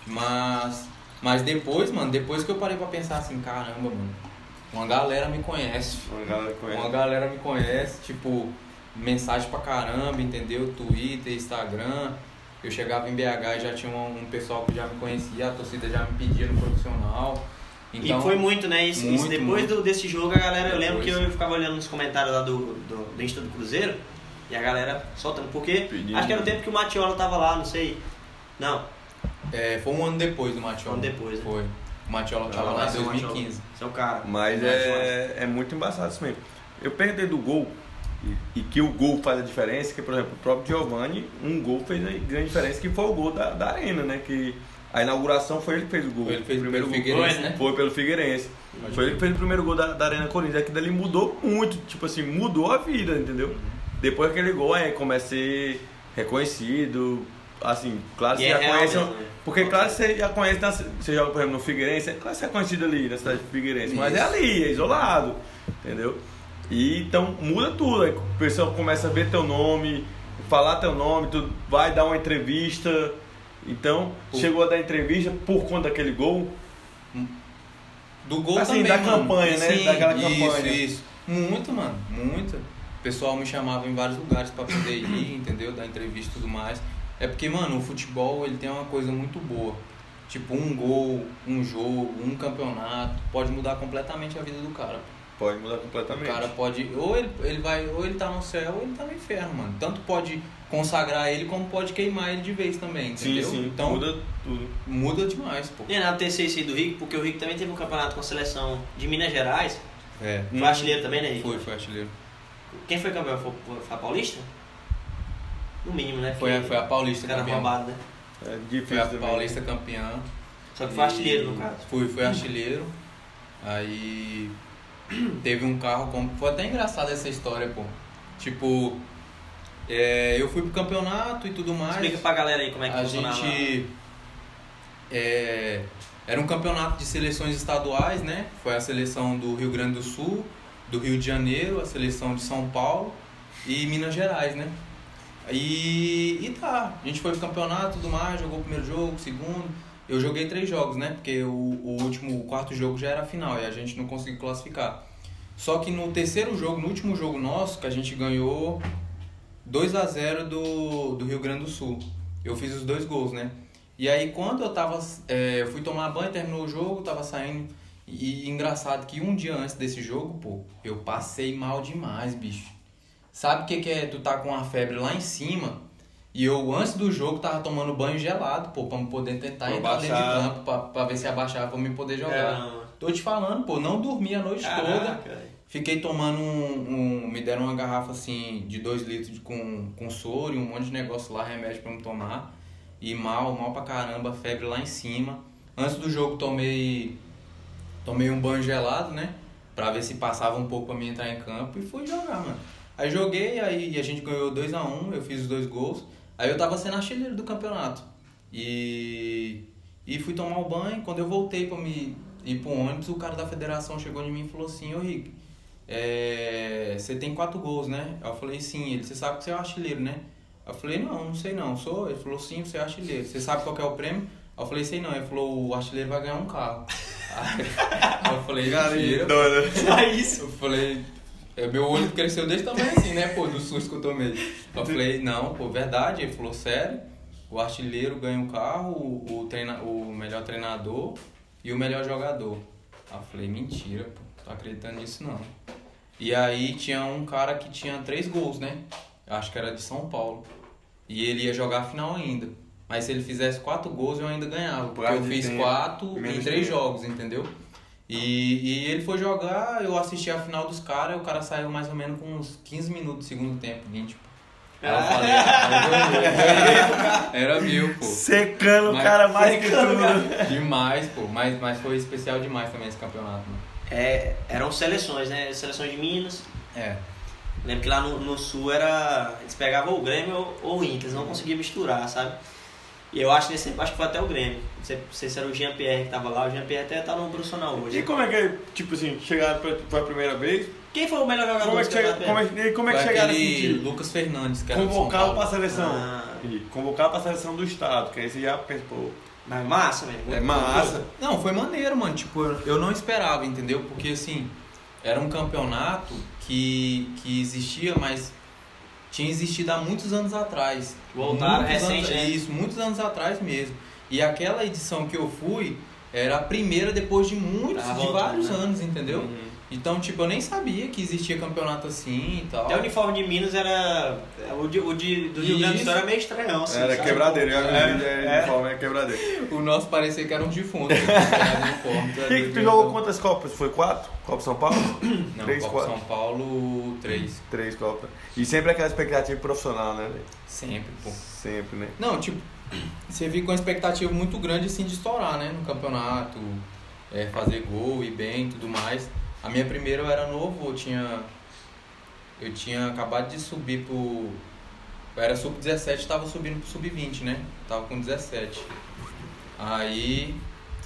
Mas, mas depois, mano, depois que eu parei pra pensar assim, caramba, mano, uma galera me conhece, Uma galera conhece. uma galera me conhece, tipo, mensagem pra caramba, entendeu? Twitter, Instagram. Eu chegava em BH e já tinha um, um pessoal que já me conhecia, a torcida já me pedia no profissional. Então, e foi muito, né? Isso, isso muito, depois muito. do, desse jogo, a galera, eu lembro Depois. que eu ficava olhando nos comentários lá do, do, do Insta do Cruzeiro e a galera soltando. Porque Pedindo. acho que era o tempo que o Matiola tava lá, não sei. Não, é, foi um ano depois do Matiola. Um ano depois, né? Foi. O Matiola tava lá em 2015. Seu cara. Mas é, é muito embaçado isso mesmo. Eu perguntei do gol, e, e que o gol faz a diferença, que, por exemplo, o próprio Giovanni, um gol fez a grande diferença, que foi o gol da, da Arena, né? Que a inauguração foi ele que fez o gol. Foi ele que fez o primeiro pelo gol. Figueirense, né? Foi pelo Figueirense. Foi ele que fez o primeiro gol da, da Arena Corinthians. Aquilo dali mudou muito, tipo assim, mudou a vida, entendeu? Depois daquele gol, aí começa a ser reconhecido. Assim, claro que você é já real conhece. né? Porque, claro, você já conhece, na- você joga, por exemplo, no Figueirense, é claro que você é conhecido ali na cidade de Figueirense, mas é ali, é isolado, entendeu? E então muda tudo, o pessoal começa a ver teu nome, falar teu nome, tu vai dar uma entrevista. Então, Pô. chegou a dar entrevista por conta daquele gol. Do gol Assim, também, da mano. campanha, né? Sim, Daquela isso, campanha. Isso, Muito, mano. Muito. O pessoal me chamava em vários lugares pra poder ir, entendeu? Dar entrevista e tudo mais. É porque, mano, o futebol, ele tem uma coisa muito boa. Tipo, um gol, um jogo, um campeonato, pode mudar completamente a vida do cara. Pode mudar O completamente. cara pode, ou ele, ele vai, ou ele tá no céu, ou ele tá no inferno, mano. Tanto pode consagrar ele, como pode queimar ele de vez também, sim, entendeu? sim, Então, muda tudo. muda demais, pô. Nem nada ter esse aí do Rico, porque o Rico também teve um campeonato com a seleção de Minas Gerais. É. Foi artilheiro também, né, Rico? Foi, foi artilheiro. Quem foi campeão? Foi, foi a Paulista? No mínimo, né? Foi, foi a Paulista Cara campeã. roubado, né? É Foi difícil a também. Paulista campeã. Só que foi artilheiro, no caso. Fui, foi artilheiro. Aí teve um carro como. Foi até engraçada essa história, pô. Tipo, é, eu fui pro campeonato e tudo mais. Explica pra galera aí como é que a funcionava. gente. é, era um campeonato de seleções estaduais, né? Foi a seleção do Rio Grande do Sul, do Rio de Janeiro, a seleção de São Paulo e Minas Gerais, né? E, e tá, a gente foi pro campeonato e tudo mais, jogou o primeiro jogo, o segundo. Eu joguei três jogos, né? Porque o, o último, o quarto jogo já era a final e a gente não conseguiu classificar. Só que no terceiro jogo, no último jogo nosso, que a gente ganhou 2 a 0 do, do Rio Grande do Sul. Eu fiz os dois gols, né? E aí quando eu tava. é, eu fui tomar banho, terminou o jogo, tava saindo. E, engraçado que um dia antes desse jogo, pô, eu passei mal demais, bicho. Sabe o que, que é tu tá com uma febre lá em cima? E eu, antes do jogo, tava tomando banho gelado, pô, pra me poder tentar Pra entrar dentro de baixar. campo, pra, pra ver se abaixava pra me poder jogar. Caramba. Tô te falando, pô, não dormi a noite toda. Caraca, velho. Fiquei tomando um, um- Me deram uma garrafa assim de 2 litros de- com, com soro e um monte de negócio lá, remédio pra me tomar. E mal, mal pra caramba, febre lá em cima. Antes do jogo tomei. Tomei um banho gelado, né? Pra ver se passava um pouco pra mim entrar em campo e fui jogar, mano. Aí joguei, aí a gente ganhou 2 a 1 eu fiz os dois gols. Aí eu tava sendo artilheiro do campeonato. E. E fui tomar o banho. Quando eu voltei pra me ir pro ônibus, o cara da federação chegou em mim e falou assim: Ô Rick, é, você tem quatro gols, né? Eu falei: sim. Ele, você sabe que você é o artilheiro, né? Eu falei: não, não sei não. Sou? Ele falou: sim, você é artilheiro. Você sabe qual é o prêmio? Eu falei: sei não. Ele falou: o artilheiro vai ganhar um carro. Aí eu falei: mentira. Doida. Só isso. Eu falei, é, meu olho cresceu desse tamanho assim, né, pô, do susto que eu tomei. Eu falei, não, pô, verdade. Ele falou, sério, o artilheiro ganha o carro, o, o, treina, o melhor treinador e o melhor jogador. Aí eu falei, mentira, pô, tô acreditando nisso não. E aí tinha um cara que tinha três gols, né? Acho que era de São Paulo. E ele ia jogar a final ainda. Mas se ele fizesse quatro gols, eu ainda ganhava. Porque eu fiz quatro em três jogos, entendeu? E, e ele foi jogar, eu assisti a final dos caras, o cara saiu mais ou menos com uns 15 minutos do segundo tempo, 20. Pô. Aí eu falei, "Ah, eu ganhei." era mil, pô. Secando o cara mais que tudo. Demais, pô. Mas, mas foi especial demais também esse campeonato, mano. É, eram seleções, né? Seleções de Minas. É. Lembro que lá no, no sul era. Eles pegavam o Grêmio ou, ou o Inter, eles não conseguiam misturar, sabe? E eu acho que nesse tempo acho que foi até o Grêmio. Não sei, não sei se era o Jean-Pierre que tava lá, o Jean-Pierre até tá no profissional hoje. E como é que é, tipo assim, chegaram pra, foi a primeira vez? Quem foi o melhor jogador Como é que, chega, como é, e como é que Foi chegaram aquele nesse sentido? Lucas Fernandes, que era do São Convocá-lo Paulo. pra seleção. Ah. E convocar pra seleção do estado, que aí você já pensa, pô, Mas massa, velho. é massa. Não, foi maneiro, mano. Tipo, eu não esperava, entendeu? Porque assim, era um campeonato que, que existia, mas tinha existido há muitos anos atrás. Voltaram recente, anos, né? Isso, muitos anos atrás mesmo. E aquela edição que eu fui era a primeira depois de muitos, Tava de voltando, vários né? anos, entendeu? Uhum. Então, tipo, eu nem sabia que existia campeonato assim e tal. Até o uniforme de Minas era. O de, o de, do Rio Grande do Sul era meio estranhão, assim. Era sabe? quebradeiro, vi É, vídeo, é, é. uniforme, é quebradeiro. O nosso parecia que era um defunto. uniforme, O que, que tu jogou quantas Copas? Foi quatro? Copa São Paulo? Não, Três, Copa quatro. São Paulo, três. Três Copas. E sempre aquela expectativa profissional, né? velho? Sempre, pô. Sempre, né? Não, tipo, você fica com uma expectativa muito grande assim de estourar, né? No campeonato, é, fazer gol e bem e tudo mais. A minha primeira eu era novo, eu tinha. Eu tinha acabado de subir pro. Eu era sub-17 tava subindo pro sub-20, né? Tava com 17. Aí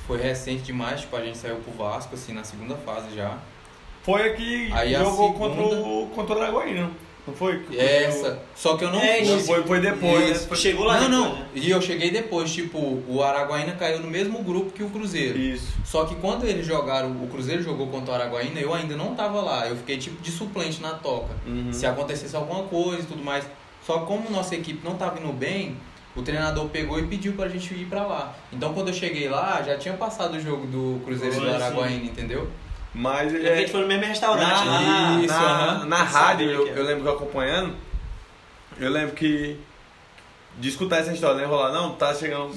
foi recente demais, tipo, a gente saiu pro Vasco, assim, na segunda fase já. Foi a que Aí a jogou segunda- contra o, contra o Araguaína, não foi? Essa. Só que eu não É, fui. Foi, foi, depois, Isso. né? Chegou lá não, depois, não. né? E eu cheguei depois, tipo, o Araguaína caiu no mesmo grupo que o Cruzeiro. Isso. Só que quando eles jogaram, o Cruzeiro jogou contra o Araguaína, eu ainda não tava lá. Eu fiquei tipo de suplente na toca. Uhum. Se acontecesse alguma coisa e tudo mais. Só que como nossa equipe não tava indo bem, o treinador pegou e pediu pra gente ir pra lá. Então quando eu cheguei lá, já tinha passado o jogo do Cruzeiro e do Araguaína, entendeu? Mas a é, gente foi no mesmo restaurante na, lá. Isso, na, na rádio, eu, era. eu lembro que eu acompanhando, eu lembro que de escutar essa história, né? Rolar, não, tá chegando.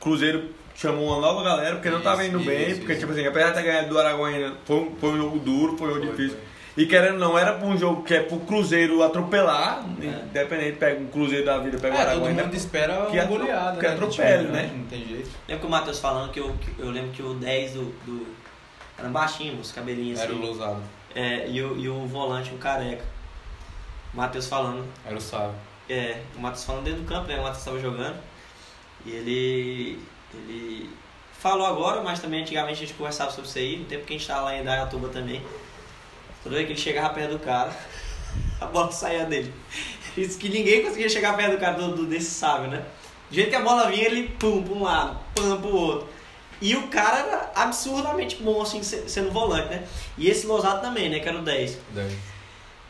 Cruzeiro chamou uma nova galera porque não tava Isso, indo bem, isso, porque isso. tipo assim, apesar de ter ganhado do Araguaína, foi, um- foi um jogo duro, foi um jogo Foi, difícil. foi. E querendo não, era pra um jogo que é pro Cruzeiro atropelar, É. independente, pega um Cruzeiro da vida, pega o É, todo Araguaína. mundo espera que uma atro- goleada, que né? atropele, né? Não tem jeito. Lembro que o Matheus falando que eu, que eu lembro que o 10 do. do era baixinho, os cabelinhos Era o assim. Lousado, É, e, o, e o volante, o careca. O Matheus falando. era o Sábio. É, o Matheus falando dentro do campo, né? O Matheus estava jogando. E ele. Ele falou agora, mas também antigamente a gente conversava sobre isso aí, no tempo que a gente estava lá em Dayatuba também. Toda vez que ele chegava perto do cara, a bola saía dele. Isso que ninguém conseguia chegar perto do cara do, do- desse sábio, né? Do jeito que a bola vinha, ele pum pra um lado, pum pro outro. E o cara era absurdamente bom, assim, se- sendo volante, né? E esse Losato também, né? Que era o 10. Daí.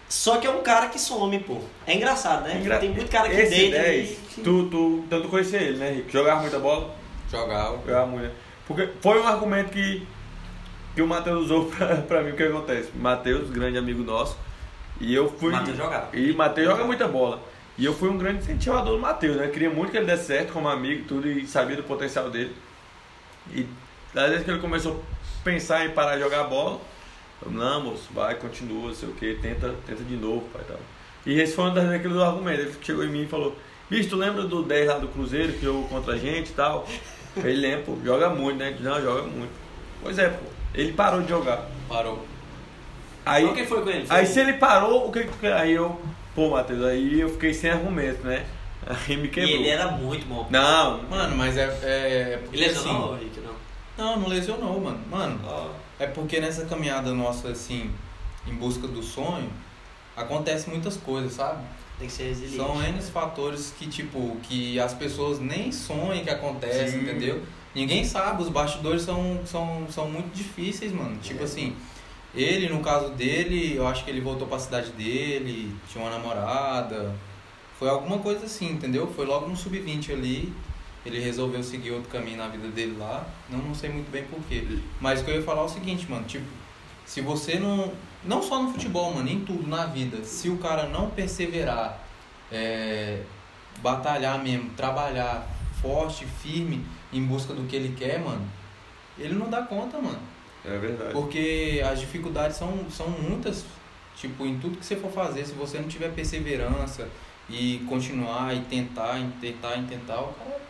Só que é um cara que some, pô. É engraçado, né? Engra- Tem muito cara que Esse deita 10, e... que- tu, tu, tanto conhecia ele, né, Rico? Jogava muita bola? Jogava. Jogava muito. né? Porque foi um argumento que, que o Matheus usou pra, pra mim, o que acontece? Matheus, grande amigo nosso, e eu fui... Matheus jogava. E Matheus joga muita bola. E eu fui um grande incentivador do Matheus, né? Queria muito que ele desse certo como amigo e tudo, e sabia do potencial dele. E às vezes que ele começou a pensar em parar de jogar bola, eu, não, moço, vai, continua, sei o que, tenta, tenta de novo, pai, tal. E esse foi um das- daqueles argumentos. Ele chegou em mim e falou, bicho, tu lembra do 10 lá do Cruzeiro que jogou contra a gente e tal? Ele lembra, pô, joga muito, né? Não, joga muito. Pois é, pô, ele parou de jogar. Parou. Aí, Então quem foi com ele? Foi Aí ele. se ele parou, o que? Aí eu, pô, Matheus, aí eu fiquei sem argumento, né? Aí me E quebrou. ele era muito bom. Não, Mano, mas é. é, é porque Ele lesionou, assim. Rick, não? Não, não lesionou, mano. Mano, é porque nessa caminhada nossa, assim, em busca do sonho, acontece muitas coisas, sabe? tem que ser resiliente. São N fatores que, tipo, que as pessoas nem sonham que acontece, Sim. entendeu? Ninguém sabe, os bastidores são, são, são muito difíceis, mano. Tipo É. assim, ele, no caso dele, eu acho que ele voltou pra cidade dele, tinha uma namorada. Foi alguma coisa assim, entendeu? Foi logo no sub-20 ali. Ele resolveu seguir outro caminho na vida dele lá. Não, não sei muito bem porquê. Mas o que eu ia falar é o seguinte, mano, tipo, se você não. Não só no futebol, mano, em tudo na vida. Se o cara não perseverar, é, batalhar mesmo, trabalhar forte, firme, em busca do que ele quer, mano, ele não dá conta, mano. É verdade. Porque as dificuldades são, são muitas, tipo, em tudo que você for fazer, se você não tiver perseverança e continuar e tentar, e tentar, e tentar, o cara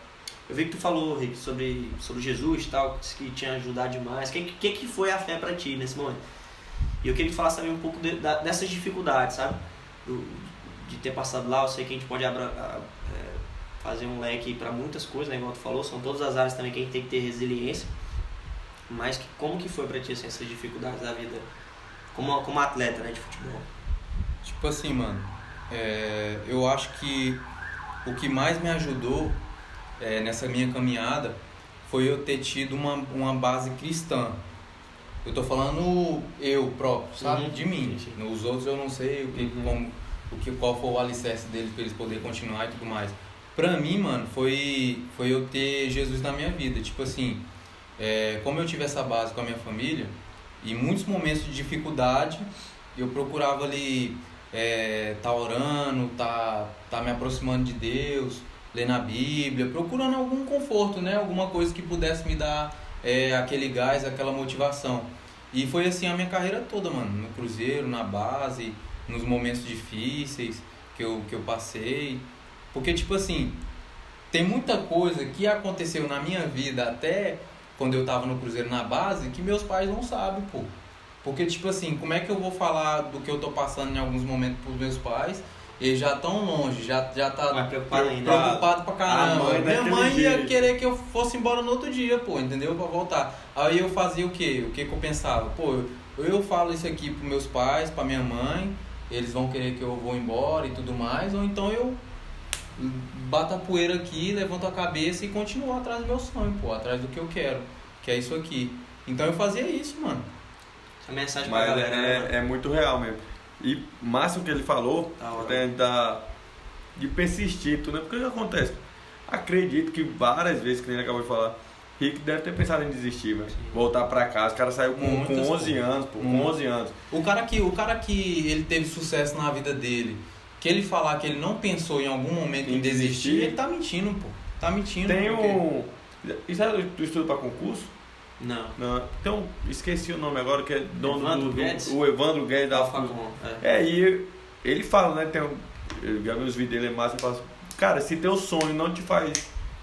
Eu vi que tu falou, Rick, sobre, sobre Jesus e tal, disse que tinha ajudado demais. O que, que, que foi a fé pra ti nesse momento? E eu queria que tu falasse também um pouco de- da- dessas dificuldades, sabe? Do- de ter passado lá, eu sei que a gente pode abra, a- é, fazer um leque pra muitas coisas, né? Igual tu falou, são todas as áreas também que a gente tem que ter resiliência. Mas que, como que foi pra ti assim, essas dificuldades da vida como, como atleta né, de futebol? Tipo assim, mano, é, eu acho que o que mais me ajudou é, nessa minha caminhada foi eu ter tido uma, uma base cristã. Eu tô falando eu próprio, sabe? Uhum. De mim. Sim. Nos outros eu não sei o que, Uhum. como, o que, qual foi o alicerce deles pra eles poderem continuar e tudo mais. Pra mim, mano, foi, foi eu ter Jesus na minha vida. Tipo assim, é, como eu tive essa base com a minha família, E muitos momentos de dificuldade, eu procurava ali é, tá orando, tá, tá me aproximando de Deus, lendo a Bíblia, procurando algum conforto, né? Alguma coisa que pudesse me dar é, aquele gás, aquela motivação. E foi assim a minha carreira toda, mano. No Cruzeiro, na base, nos momentos difíceis que eu, que eu passei. Porque, tipo assim, tem muita coisa que aconteceu na minha vida até quando eu tava no Cruzeiro na base que meus pais não sabem, pô. Porque, tipo assim, como é que eu vou falar do que eu tô passando em alguns momentos pros meus pais? Eles já tão longe, já, já tá preocupado ainda. preocupado pra caramba. mãe Minha mãe ia querer que eu fosse embora no outro dia, pô, entendeu? Pra voltar. Aí eu fazia o quê? O que que eu pensava? Pô, eu, eu falo isso aqui pros meus pais, pra minha mãe, eles vão querer que eu vou embora e tudo mais, ou então eu bato a poeira aqui, levanto a cabeça e continuo atrás do meu sonho, pô, atrás do que eu quero, que é isso aqui. Então eu fazia isso, mano. Essa mensagem pra Mas galera, né, mano? é, é muito real mesmo. E máximo que ele falou, até da, de persistir, tudo, né? Porque o que acontece? Acredito que várias vezes, que nem ele acabou de falar, Rick deve ter pensado em desistir, velho. Voltar pra casa. O cara saiu com, com Muitas 11 anos, pô, com Muitas. 11 anos. O cara que o cara que ele teve sucesso na vida dele, que ele falar que ele não pensou em algum momento em, Em desistir, desistir. ele tá mentindo, pô. Tá mentindo. Tem porque- um. E sabe, tu estuda pra concurso? Não. Não. Então, esqueci o nome agora, que é dono Evandro do, Guedes? O Evandro Guedes da Alfacom. É. É, e ele fala, né? Tem eu já vi os vídeos dele, é massa, ele fala assim, cara, se teu sonho não te faz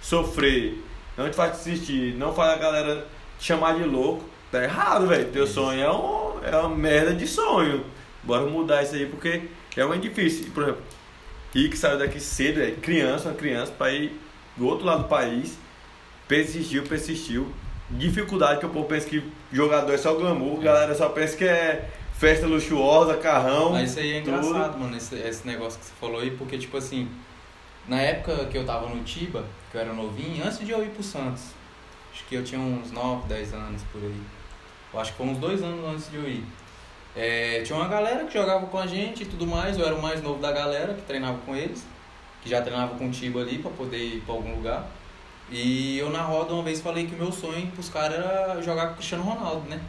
sofrer, não te faz desistir, não faz a galera te chamar de louco, tá errado, velho. Teu sonho é, um, é uma merda de sonho. Bora mudar isso aí, porque é muito difícil. Por exemplo, Rick saiu daqui cedo, é criança, uma criança, pra ir do outro lado do país, persistiu, persistiu. Dificuldade que o povo pensa que jogador é só glamour, a galera só pensa que é festa luxuosa, carrão. Mas isso aí é tudo. engraçado, mano, esse, esse negócio que você falou aí, porque, tipo assim, na época que eu tava no Tiba, que eu era novinho, antes de eu ir pro Santos, acho que eu tinha uns 9, 10 anos por aí. Eu acho que foi uns dois anos antes de eu ir. É, tinha uma galera que jogava com a gente e tudo mais, eu era o mais novo da galera que treinava com eles, que já treinava com o Tiba ali pra poder ir pra algum lugar. E eu na roda uma vez falei que o meu sonho pros caras era jogar com o Cristiano Ronaldo, né?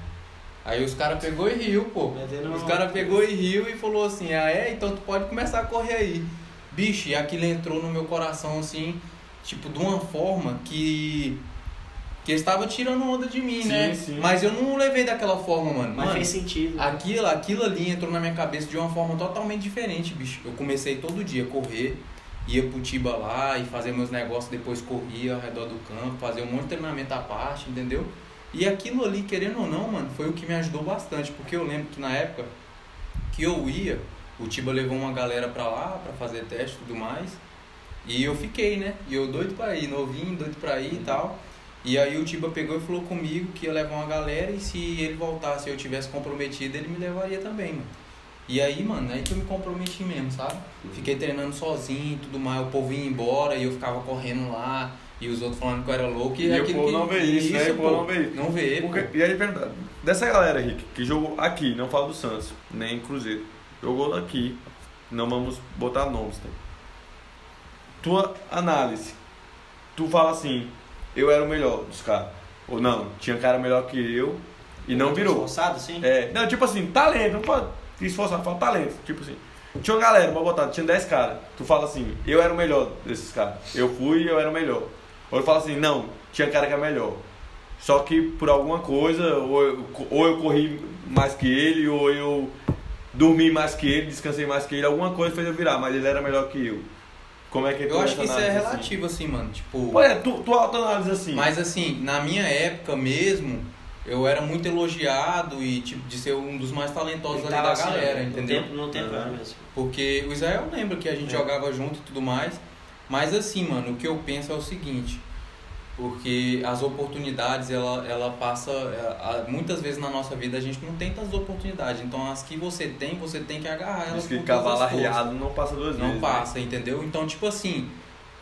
Aí os caras pegou e riu, pô. Os caras pegou e riu e falou assim, ah é? Então tu pode começar a correr aí. Bicho, e aquilo entrou no meu coração assim, tipo, de uma forma que. Que eles estavam tirando onda de mim, Sim, né? sim. Mas eu não levei daquela forma, mano. Mas Mano, fez sentido. Aquilo, aquilo ali entrou na minha cabeça de uma forma totalmente diferente, bicho. Eu comecei todo dia a correr, ia pro Tiba lá e fazer meus negócios, depois corria ao redor do campo, fazer um monte de treinamento à parte, entendeu? E aquilo ali, querendo ou não, mano, foi o que me ajudou bastante, porque eu lembro que na época que eu ia, o Tiba levou uma galera pra lá pra fazer teste e tudo mais. E eu fiquei, né? E eu doido pra ir, novinho, doido pra ir e tal. E aí o Tiba pegou e falou comigo que ia levar uma galera e se ele voltasse e eu tivesse comprometido, ele me levaria também, mano. E aí, mano, aí que eu me comprometi mesmo, sabe? Fiquei treinando sozinho e tudo mais, o povo ia embora e eu ficava correndo lá, e os outros falando que eu era louco. E, E o aquilo povo que- não vê isso, né? E o povo pô, não vê isso. Não vê, pô. Porque- e aí, dessa galera, Rick, que jogou aqui, não falo do Santos, nem Cruzeiro, jogou aqui, não vamos botar nomes, tá? Tua análise, tu fala assim, eu era o melhor dos caras, ou não, tinha cara melhor que eu e não virou. Esforçado, sim? É, não, tipo assim, talento, não pode se esforçar, fala talento, tipo assim. Tinha uma galera, vou botar, tinha 10 caras. Tu fala assim, eu era o melhor desses caras. Eu fui e eu era o melhor. Ou eu falo assim, não, tinha cara que é melhor. Só que por alguma coisa, ou eu, ou eu corri mais que ele, ou eu dormi mais que ele, descansei mais que ele, alguma coisa fez eu virar, mas ele era melhor que eu. Como é que tu Eu acho que isso é assim? relativo, assim, mano. Tipo. Pô, é, tu, tu autoanálise assim. Mas assim, na minha época mesmo, eu era muito elogiado e tipo, de ser um dos mais talentosos ali da assim, galera, no entendeu? Tempo, no tempo era mesmo. Porque o Israel lembra que a gente É. jogava junto e tudo mais. Mas assim, mano, o que eu penso é o seguinte. Porque as oportunidades, ela, ela passa. é, a- Muitas vezes na nossa vida a gente não tem tantas oportunidades. Então as que você tem, você tem que agarrar elas Diz que cavalo arriado não passa duas Não vezes. né? passa, entendeu? Então, tipo assim,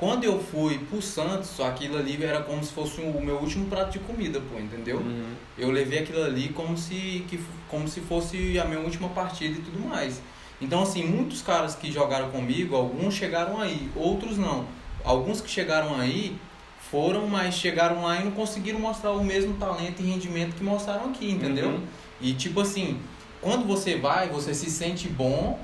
quando eu fui pro Santos, aquilo ali era como se fosse o meu último prato de comida, pô, entendeu? Uhum. Eu levei aquilo ali como se, que, como se fosse a minha última partida e tudo mais. Então, assim, muitos caras que jogaram comigo, alguns chegaram aí, outros não. Alguns que chegaram aí foram, mas chegaram lá e não conseguiram mostrar o mesmo talento e rendimento que mostraram aqui, entendeu? Uhum. E tipo assim, quando você vai, você se sente bom,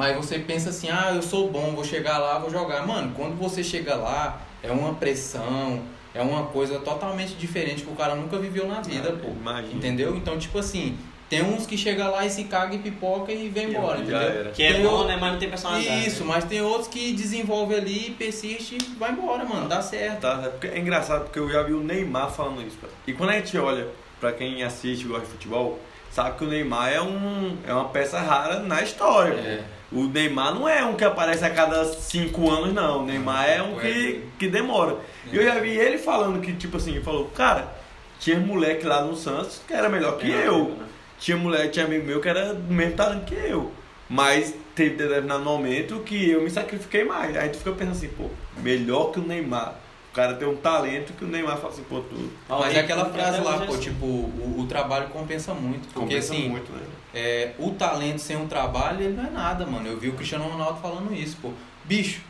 mas você pensa assim, ah, eu sou bom, vou chegar lá, vou jogar. Mano, quando você chega lá, é uma pressão, é uma coisa totalmente diferente que o cara nunca viveu na vida, Ah, pô. imagina. Entendeu? Então, tipo assim, tem uns que chega lá e se caga e pipoca e vem E embora, entendeu? era. Que é Tem bom, o- né? Mas não tem personalidade. Isso, né? mas tem outros que desenvolve ali, persiste e vai embora, mano. Dá certo. Tá, é, é engraçado porque eu já vi o Neymar falando isso. cara. E quando a gente olha, pra quem assiste e gosta de futebol, sabe que o Neymar é, um, é uma peça rara na história. pô. É. O Neymar não é um que aparece a cada cinco anos, não. O Neymar é um que, que demora. E eu já vi ele falando que, tipo assim, falou, cara, tinha moleque lá no Santos que era melhor que É, eu. né? Tinha moleque, tinha amigo meu que era do mesmo talento que eu. Mas teve determinado momento que eu me sacrifiquei mais. Aí tu fica pensando assim, pô, melhor que o Neymar. O cara tem um talento que o Neymar fala assim, pô, tu Ó, Mas é aquela frase lá, hoje é pô, assim. tipo, o, o trabalho compensa muito. Porque compensa assim, muito, né? é, o talento sem um trabalho, ele não é nada, mano. Eu vi o Cristiano Ronaldo falando isso, pô. Bicho,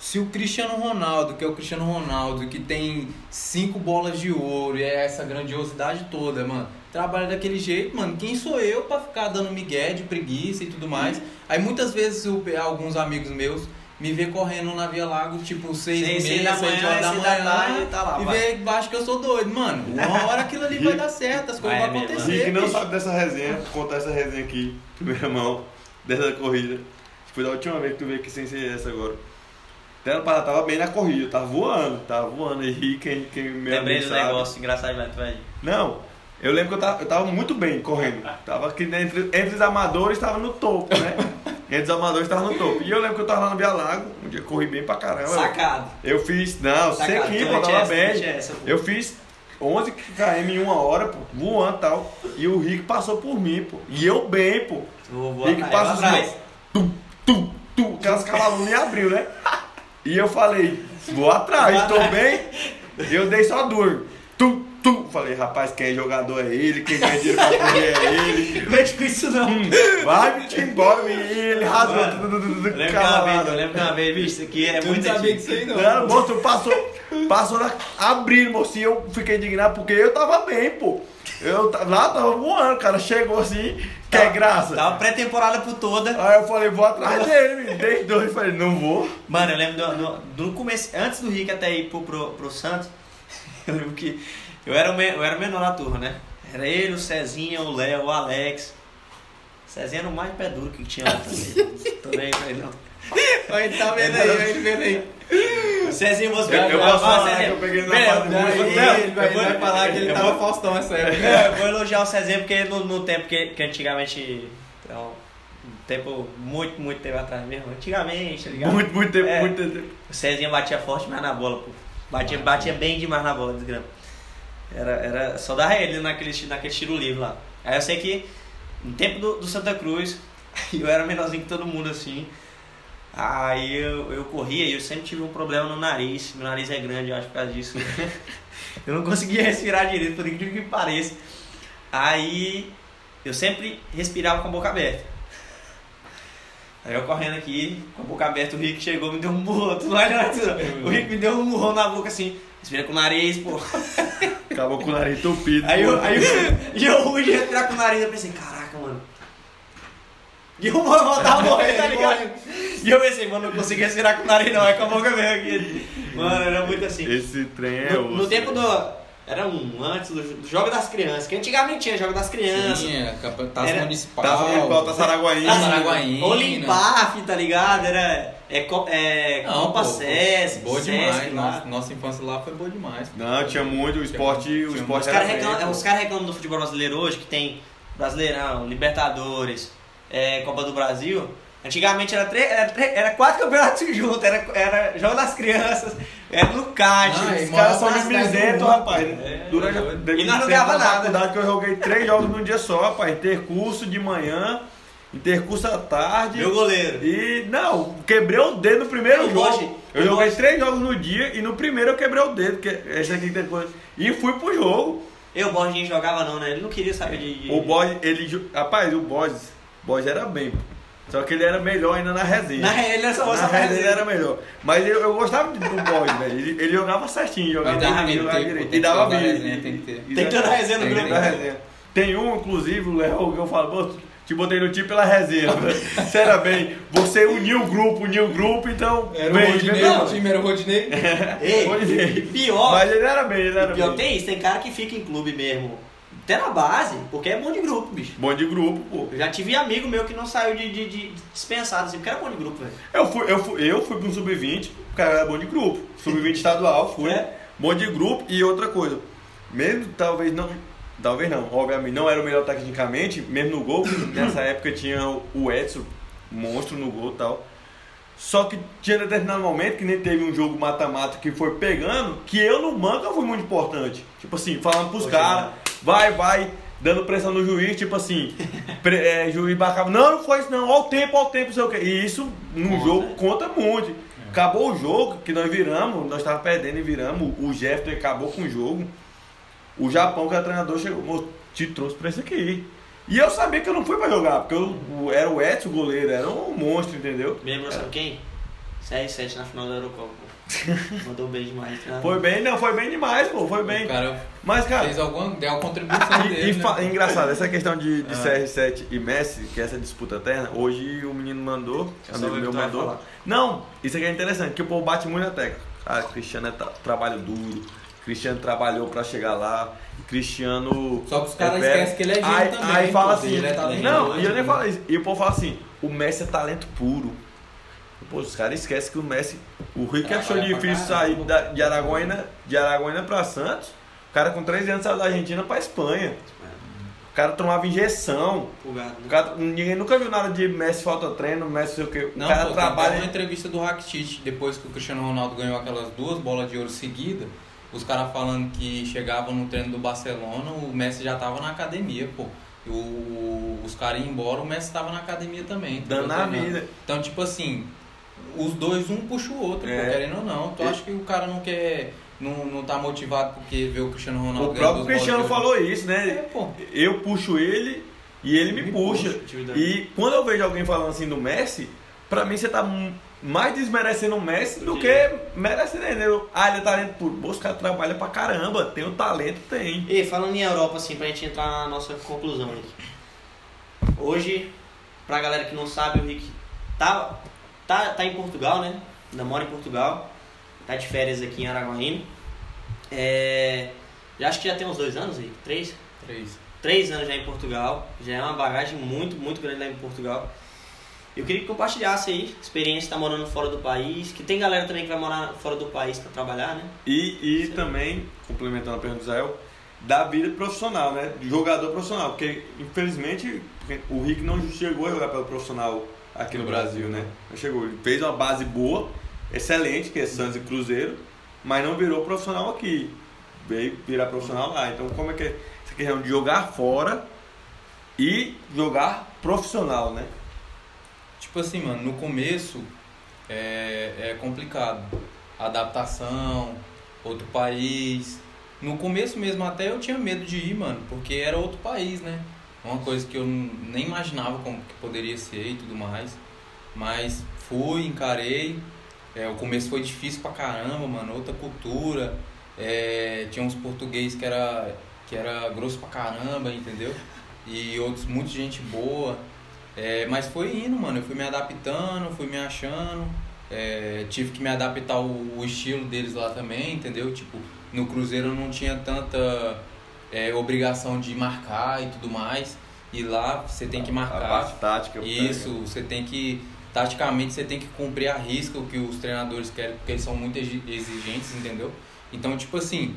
se o Cristiano Ronaldo, que é o Cristiano Ronaldo, que tem cinco bolas de ouro e é essa grandiosidade toda, mano, trabalha daquele jeito, mano, quem sou eu pra ficar dando migué de preguiça e tudo mais? Aí muitas vezes alguns amigos meus me vê correndo na Via Lago, tipo, seis, Seis, e seis meia, da sete manhã, horas da seis da tarde, manhã, tá lá, e vai. vê, acha que eu sou doido, mano. Uma hora aquilo ali vai dar certo, as coisas Vai vão acontecer. Rick não bicho. sabe dessa resenha, vou contar essa resenha aqui, primeira mão, dessa corrida. Foi da última vez que tu veio aqui sem ser essa agora. Até ano passado tava bem na corrida, tava voando, tava voando aí, quem, quem me Lembrei do negócio engraçado lá, tu vai. Não, eu lembro que eu tava, eu tava muito bem correndo. Tava aqui entre, entre os amadores, tava no topo, né? Entre os amadores, tava no topo. E eu lembro que eu tava lá no Via Lago, um dia corri bem pra caramba. Sacado. Eu fiz, não, Sacado. sequinho, pô, tava bem. Eu fiz 11 km em uma hora, pô, voando e tal. E o Rick passou por mim, pô. E eu bem, pô. Vou, vou Rick atrás, vou atrás. assim. Tum, tum, tum. Aquelas cavalas nem abriu, né? E eu falei, vou atrás, tô bem. Eu dei só duro. Tum, tum. Falei, rapaz, quem é jogador é ele, quem ganha dinheiro pra correr é ele. Não mexe com isso não. Hum, vai, te embora, e ele rasgou lembro que uma vez, eu lembro que uma vez, bicho, isso aqui é muito não sabia antigo. disso aí, não. Não, moço, passou, passou na, abrindo, moço, e eu fiquei indignado porque eu tava bem, pô. Eu lá tava voando, o cara chegou assim, quer graça. Tava pré-temporada por toda. Aí eu falei, vou atrás dele, me dei dois, falei, não vou. Mano, eu lembro do, no, do começo, antes do Rick até ir pro, pro, pro Santos, eu lembro que eu era, o me- eu era o menor na turma, né? Era ele, o Cezinha, o Léo, o Alex. O Cezinha era o mais pé duro que tinha lá também. Tô nem pra ele não. Aí tá vendo aí, aí ele vendo aí. O Cezinha, você Eu- eu posso falar Cezinha. que eu peguei na fase muito- Aí não, ele vai, vou- vai falar que ele eu tava vou- Faustão essa época. Eu vou elogiar o Cezinha porque no, no tempo que, que antigamente. Então, tempo, muito, muito tempo atrás mesmo. Antigamente, tá ligado? Muito, muito tempo, É. muito tempo. O Cezinha batia forte demais na bola, pô. Batia, batia bem demais na bola, desgrama. Era, era só dar ele naquele, naquele tiro livre lá. Aí eu sei que no tempo do, do Santa Cruz, eu era menorzinho que todo mundo assim. Aí eu, eu corria e eu sempre tive um problema no nariz. Meu nariz é grande, eu acho, por causa disso. eu não conseguia respirar direito, por incrível que pareça. Aí eu sempre respirava com a boca aberta. Aí eu correndo aqui, com a boca aberta, o Rick chegou, me deu um murro, tu não não. O Rick me deu um murrão na boca assim, respira com o nariz, pô. Acabou com o nariz entupido. Aí pô. eu, aí eu, e eu de respirar com o nariz, eu pensei, caraca, mano. E eu vou voltar a morrer, tá ligado? E eu pensei, mano, não consigo respirar com o nariz não, é com a boca mesmo aqui. Mano, era muito assim. Esse trem é No, no tempo do. Era um antes do, do Jogo das Crianças, que antigamente tinha Jogo das Crianças. Tinha, taça municipal. Taça municipal, taça Araguaína. Taça Araguaína. Olimpaf, tá ligado? Era. É, co- é, Não, Copa pô, Sesc, Boa Sesc demais. Nossa, nossa infância lá foi boa demais. Não, tinha muito, o esporte, o Tinha esporte Os era caras bem, reclamam, pô. os caras reclamam do futebol brasileiro hoje, que tem Brasileirão, Libertadores, é, Copa do Brasil. Antigamente era, três, era, três- era quatro campeonatos juntos, era, era Jogo das Crianças, era no kart. Ah, Os caras são de mundo, rapaz. é, Durante a, doido. E nós não ganhava da nada. faculdade que eu joguei três jogos num dia só, rapaz. Intercurso de manhã, intercurso à tarde. Meu goleiro. E não, quebrei o dedo no primeiro Eu jogo. gosto, eu eu joguei gosto. três jogos no dia e no primeiro eu quebrei o dedo, que esse aqui tem coisa. E fui pro jogo. Eu, o Borginho jogava não, né? Ele não queria saber de... O Borges, ele. Rapaz, o Borges, Borges era bem. Só que ele era melhor ainda na resenha. Na ele era só Na resenha ele era melhor. Mas eu, eu gostava do Borges, velho. Ele, ele jogava certinho, jogava, direito. tem E que dava resenha, tem que ter. Tem que ter na resenha no Tem grupo. Um, inclusive, o Léo, que eu falo, pô, te botei no time pela reserva. Você era bem. Você uniu o grupo, uniu o grupo, então. Era o bem, Rodinei, bem- o time era o Rodinei. Ei, Rodinei. pior, Mas ele era bem, ele era pior bem. tem isso, tem cara que fica em clube mesmo, até na base, porque é bom de grupo, bicho. Bom de grupo, pô. Eu já tive amigo meu que não saiu de, de, de dispensado, assim, porque era bom de grupo, velho. Eu fui, eu fui, eu fui para um sub-20, o cara era bom de grupo. Sub-20 estadual, fui. É. Bom de grupo e outra coisa. Mesmo talvez não. Talvez não, obviamente não era o melhor tecnicamente, mesmo no gol, nessa época tinha o Edson, monstro no gol e tal. Só que tinha determinado momento que nem teve um jogo mata-mata que foi pegando, que eu no banco fui muito importante. Tipo assim, falando pros caras, vai, vai, dando pressão no juiz, tipo assim, pre, é, juiz marcava, não, não foi isso não, ó o tempo, ó o tempo, sei o quê. E isso no Conta. jogo conta muito. Acabou o jogo, que nós viramos, nós estávamos perdendo e viramos, o Jefferson acabou com o jogo. O Japão, que era treinador, chegou, "Mo, te trouxe pra isso aqui. E eu sabia que eu não fui pra jogar, porque eu, era o Edson o goleiro, era um monstro, entendeu? Me lembrou, sabe quem? CR7 na final da Eurocopa. pô. Mandou bem demais. Tá? Foi bem, não, foi bem demais, pô, foi bem. O cara Mas, cara, fez alguma, deu uma contribuição E, dele. e né? engraçado, essa questão de, de Ah. CR7 e Messi, que é essa disputa eterna, hoje o menino mandou, Eu amigo meu mandou. falar. Não, isso aqui é interessante, que o povo bate muito na tecla. Cara, Cristiano é tra- trabalho duro, Cristiano trabalhou pra chegar lá, Cristiano. Só que os caras é esquecem que ele é gênio aí, também, Aí fala assim, ele é não, e eu nem né? falo isso. E o povo fala assim, o Messi é talento puro. Pô, os caras esquecem que o Messi. O Rick achou difícil sair da- de Araguaína, de Araguaína pra Santos. O cara com 13 anos saiu da Argentina pra Espanha. O cara tomava injeção. Pulgado, O né? cara- ninguém nunca viu nada de Messi falta treino, Messi sei o que. O Não, cara pô, trabalha. uma entrevista do Rakitic, depois que o Cristiano Ronaldo ganhou aquelas duas bolas de ouro seguidas, os caras falando que chegavam no treino do Barcelona, o Messi já tava na academia, pô. O- os caras iam embora, o Messi tava na academia também. Dando na vida. Então, tipo assim, os dois, um puxa o outro, É. pô, querendo ou não. Tu E- acha que o cara não quer, não, não tá motivado porque vê o Cristiano Ronaldo O próprio Cristiano falou isso, É, né? pô. Eu puxo ele e ele me, Me puxa. puxa. E quando eu vejo alguém falando assim do Messi, pra mim você tá mais desmerecendo o Messi do Do que merecendo ele. Ah, ele é talento puro. Pô, Os caras trabalham pra caramba. Tem o talento, tem. E falando em Europa, assim, pra gente entrar na nossa conclusão aqui. Hoje, pra galera que não sabe, o Rick tá, tá, tá em Portugal, né? Ainda mora em Portugal. Tá de férias aqui em Araguaína. É, já acho que já tem uns dois anos, Rick? Três? Três. Três anos já em Portugal. Já é uma bagagem muito, muito grande lá em Portugal. Eu queria que compartilhasse aí, experiência de estar morando fora do país. Que tem galera também que vai morar fora do país pra trabalhar, né? E, e também, complementando a pergunta do Israel, da vida profissional, né? De jogador profissional. Porque, infelizmente, o Rick não chegou a jogar pelo profissional aqui no, Brasil, né? Não chegou. Ele fez uma base boa, excelente, que é Santos e Cruzeiro, mas não virou profissional aqui. Veio virar profissional lá. Então, como é que é essa questão de jogar fora e jogar profissional, né? Tipo assim, mano, no começo é, é complicado. Adaptação, outro país. No começo mesmo até eu tinha medo de ir, mano, porque era outro país, né? Uma coisa que eu nem imaginava como que poderia ser e tudo mais. Mas fui, encarei. É, o começo foi difícil pra caramba, mano. Outra cultura. É, tinha uns português que era, que era grosso pra caramba, entendeu? E outros, muita gente boa. É, mas foi indo, mano. Eu fui me adaptando, fui me achando. É, tive que me adaptar ao, o estilo deles lá também, entendeu? Tipo, no Cruzeiro eu não tinha tanta é, obrigação de marcar e tudo mais. E lá você tem que A marcar. parte tática. Isso, você tem que. Taticamente você tem que cumprir a risca o que os treinadores querem, porque eles são muito exi- exigentes, entendeu? Então, tipo assim,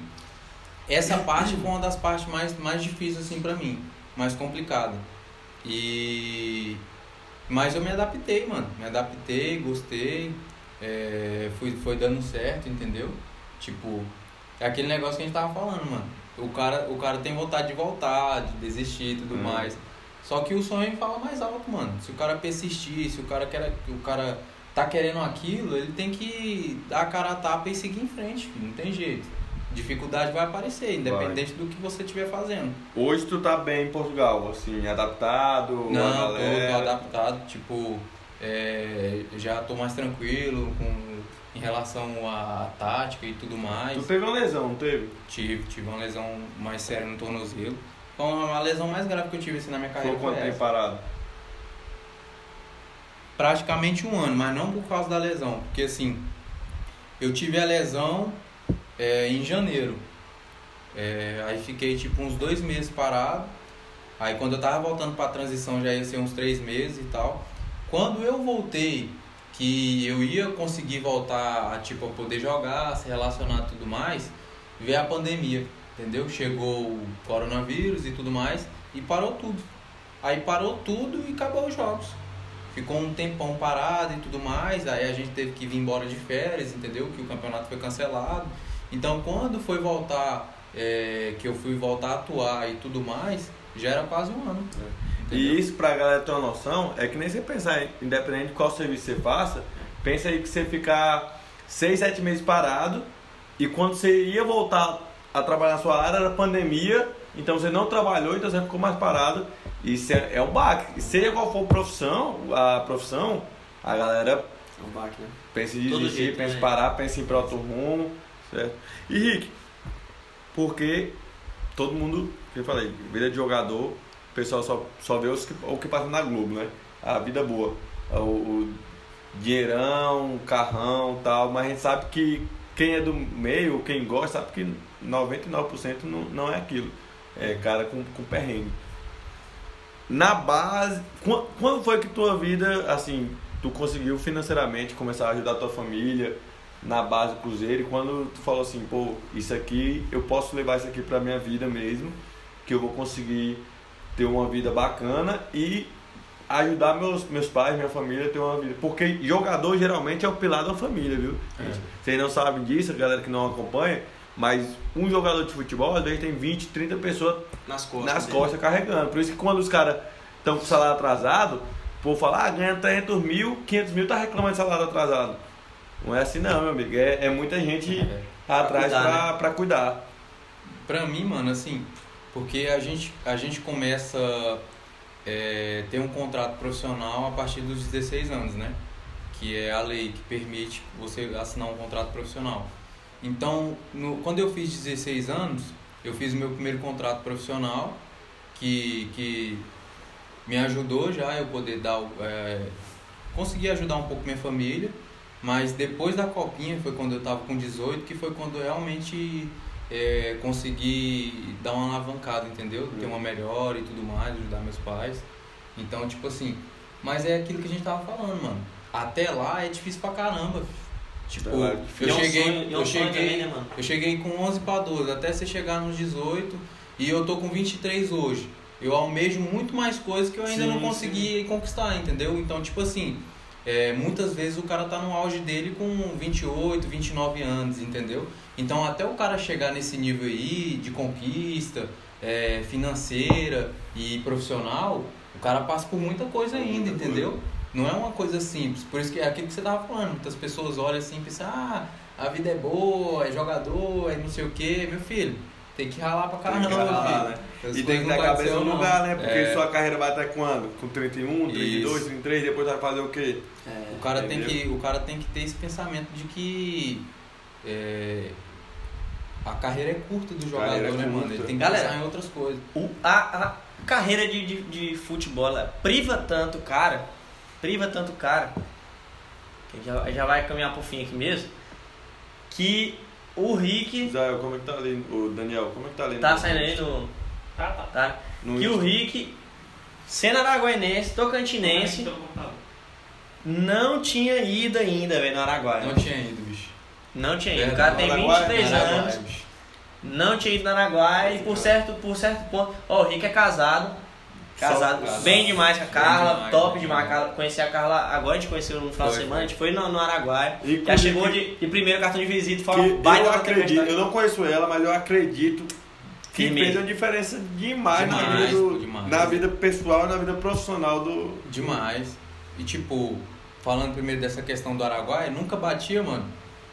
essa parte foi uma das partes mais, mais difíceis assim pra mim, mais complicada. E. Mas eu me adaptei, mano. Me adaptei, gostei. É, fui, foi dando certo, entendeu? Tipo, é aquele negócio que a gente tava falando, mano. O cara, o cara tem vontade de voltar, de desistir e tudo Hum. mais. Só que o sonho fala mais alto, mano. Se o cara persistir, se o cara quer, o cara tá querendo aquilo, ele tem que dar a cara a tapa e seguir em frente, filho. não tem jeito. Dificuldade vai aparecer, independente do que você estiver fazendo. Hoje tu tá bem em Portugal, assim, adaptado, Não, tô, tô adaptado, tipo, é, já tô mais tranquilo com, em relação à tática e tudo mais. Tu teve uma lesão, não teve? Tive, tive uma lesão mais séria no tornozelo. Foi uma lesão mais grave que eu tive assim, na minha carreira. Ficou quanto foi tempo parado? praticamente um ano, mas não por causa da lesão, porque assim, eu tive a lesão é, em janeiro, É, aí fiquei tipo uns dois meses parado, aí quando eu tava voltando pra transição já ia ser uns três meses e tal. Quando eu voltei, que eu ia conseguir voltar a tipo a poder jogar, se relacionar e tudo mais, veio a pandemia, entendeu? Chegou o coronavírus e tudo mais e parou tudo. Aí parou tudo e acabou os jogos ficou um tempão parado e tudo mais, aí a gente teve que vir embora de férias, entendeu? Que o campeonato foi cancelado. Então quando foi voltar, é, que eu fui voltar a atuar e tudo mais, já era quase um ano. entendeu? E isso, pra galera ter uma noção, é que nem você pensar, independente de qual serviço você faça, pensa aí que você ficar seis, sete meses parado e quando você ia voltar a trabalhar na sua área era pandemia, então você não trabalhou, então você ficou mais parado. Isso é, é um baque. Seja qual for a profissão, a profissão, a galera É um baque, né? pensa em desistir, jeito, pensa em né? parar, pensa em ir para outro rumo, certo? E Rick, porque todo mundo, que eu falei, vida de jogador, o pessoal só, só vê os que, o que passa na Globo, né? A vida boa, o, o dinheirão, carrão tal, mas a gente sabe que quem é do meio, quem gosta, sabe que 99% não, não é aquilo. É cara com, com perrengue. Na base, quan- quando foi que tua vida, assim, tu conseguiu financeiramente começar a ajudar a tua família na base do Cruzeiro e quando tu falou assim, pô, isso aqui, eu posso levar isso aqui pra minha vida mesmo, que eu vou conseguir ter uma vida bacana e ajudar meus, meus pais, minha família a ter uma vida. Porque jogador geralmente é o pilar da família, viu? É. Vocês não sabem disso, a galera que não acompanha, mas um jogador de futebol, às vezes tem 20, 30 pessoas Nas costas. nas dele. costas carregando. Por isso que quando os caras estão com salário atrasado, o povo fala, ah, ganha 300 mil, 500 mil, tá reclamando de salário atrasado. Não é assim não, meu amigo. É, é muita gente É. atrás cuidar, pra, pra cuidar. Pra mim, mano, assim, porque a gente, a gente começa é, ter um contrato profissional a partir dos 16 anos, né? Que é a lei que permite você assinar um contrato profissional. Então, no, quando eu fiz 16 anos, eu fiz o meu primeiro contrato profissional, que, que me ajudou já eu poder dar, o- é, conseguir ajudar um pouco minha família, mas depois da copinha, foi quando eu tava com 18, que foi quando eu realmente é, consegui dar uma alavancada, entendeu? Ter uma melhora e tudo mais, ajudar meus pais. Então, tipo assim, mas é aquilo que a gente tava falando, mano. Até lá é difícil pra caramba. Tipo, é eu é um cheguei, sonho- é um eu cheguei, também, né, eu cheguei com 11 para 12, até você chegar nos 18 e eu tô com 23 hoje. Eu almejo muito mais coisas que eu ainda Sim, não consegui conquistar, entendeu? Então, tipo assim, é, muitas vezes o cara tá no auge dele com 28, 29 anos, entendeu? Então, até o cara chegar nesse nível aí de conquista é, financeira e profissional, o cara passa por muita coisa ainda, entendeu? Não é uma coisa simples. Por isso que é aquilo que você tava falando. Muitas pessoas olham assim e pensam, ah, a vida é boa, é jogador, é não sei o quê. Meu filho, tem que ralar pra Tem caramba, ralar, filho. né? As E tem que ter a cabeça no não. lugar, né? Porque É. sua carreira vai até quando? Com 31, 32, Isso. 33, depois vai fazer o quê? É, O cara, tem que, o cara tem que ter esse pensamento de que é, a carreira é curta do jogador, é né, mano? curta. Ele tem que Galera, pensar em outras coisas. o- a, a carreira de, de, de futebol priva tanto o cara, priva tanto o cara, que já, já vai caminhar pro fim aqui mesmo, que o Rick Israel, como é que tá ali? O Daniel, como é que tá ali? tá no- saindo aí no. Tá, tá. Tá? no Que o Insta? Rick, sendo araguainense, tocantinense, Pelo computador. não tinha ido ainda, velho, no Araguaia. Não tinha ido, bicho. Não tinha ido. O cara tem Araguaia, 23 Araguaia, anos. bicho. Não tinha ido na Araguaia e por certo, por certo ponto. Ó, o Rick é casado. Casado bem demais com a Carla, demais, top demais. Conheci a Carla agora, a gente conheceu no final Foi, de semana, foi. a gente foi no, no Araguaia. E Já chegou de, de primeiro cartão de visita, foi uma eu baita acredito, tempestade. eu não conheço ela, mas eu acredito que Firmeza. fez uma diferença demais, na, Demais, vida do- demais. na vida pessoal e na vida profissional do. Demais. E tipo, falando primeiro dessa questão do Araguaia, nunca batia, mano.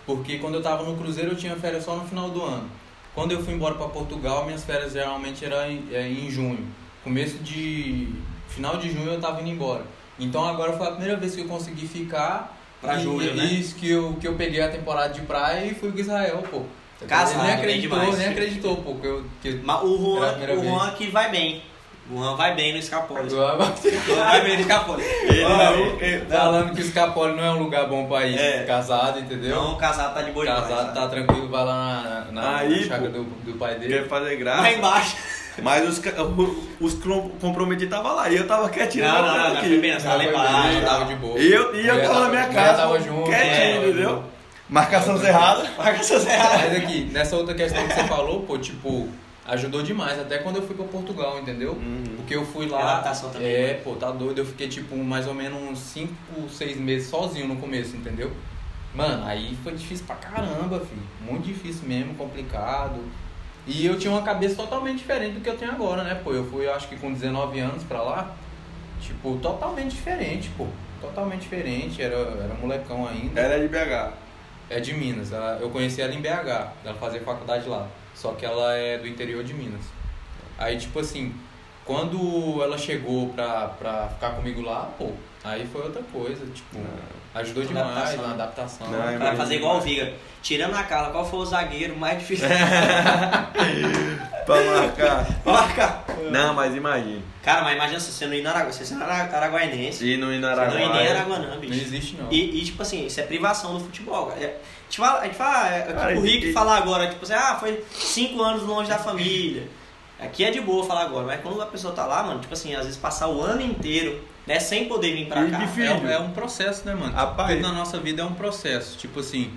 Porque quando eu tava no Cruzeiro eu tinha férias só no final do ano. Quando eu fui embora pra Portugal, minhas férias geralmente eram em, é, em junho. Começo de. Final de junho eu tava indo embora. Então agora foi a primeira vez que eu consegui ficar. Pra e, julho, né? Isso, que eu, que eu peguei a temporada de praia e fui com Israel, pô. Casado, Ele nem acreditou, demais. nem acreditou, pô, que eu... Que... Mas o Juan, o Juan que vai bem. O Juan vai bem no Escapole. O Juan vai bem no Escapole. Ele, ele- ele- Falando que o Escapole não é um lugar bom pra ir É. casado, entendeu? Não, o casado tá de boa demais, casado tá sabe? tranquilo, vai lá na, na, Aí, na chácara do, do pai quer dele. fazer graça. Lá embaixo. Mas os, os comprometidos estavam lá e eu tava quietinho. Não, tava não, não, não aqui. foi bem, tava lá embaixo. de boa. E eu, e eu tava na minha casa, tava junto, quietinho, é, entendeu? Marcação Tava cerrada. Marca seus errados. Mas aqui, nessa outra questão que você falou, pô, tipo, ajudou demais, até quando eu fui pra Portugal, entendeu? Uhum. Porque eu fui lá. Adaptação também, É, né? pô, tá doido. Eu fiquei, tipo, mais ou menos uns 5, 6 meses sozinho no começo, entendeu? Mano, aí foi difícil pra caramba, filho. Muito difícil mesmo, complicado. E eu tinha uma cabeça totalmente diferente do que eu tenho agora, né? Pô, eu fui, eu acho que com 19 anos pra lá, tipo, totalmente diferente, pô. Totalmente diferente, era, era molecão ainda. Era de BH. É de Minas. Ela- eu conheci ela em BH. Ela fazia faculdade lá. Só que ela é do interior de Minas. Aí, tipo assim, quando ela chegou pra, pra ficar comigo lá, pô, aí foi outra coisa. Tipo, ajudou Na demais adaptação. na adaptação. Não, Vai fazer igual o Viga. Tirando a Carla, qual foi o zagueiro mais difícil? pra marcar. Marca. Não, mas imagine. Cara, mas imagina se você não ir na Araguaia. Você é ara- araguainense. E no Você não ir nem. Araguanã, Não bicho. existe, não. E, e, tipo assim, isso é privação do futebol, cara. É, a gente fala, a gente fala é, é Cara, tipo o e- Rick e- falar agora, tipo assim, ah, foi cinco anos longe da família. Aqui é de boa falar agora, mas quando a pessoa tá lá, mano, tipo assim, às vezes passar o ano inteiro, né, sem poder vir pra E cá. de É, um- é um processo, né, mano? Rapaz. Tudo na nossa vida é um processo. Tipo assim,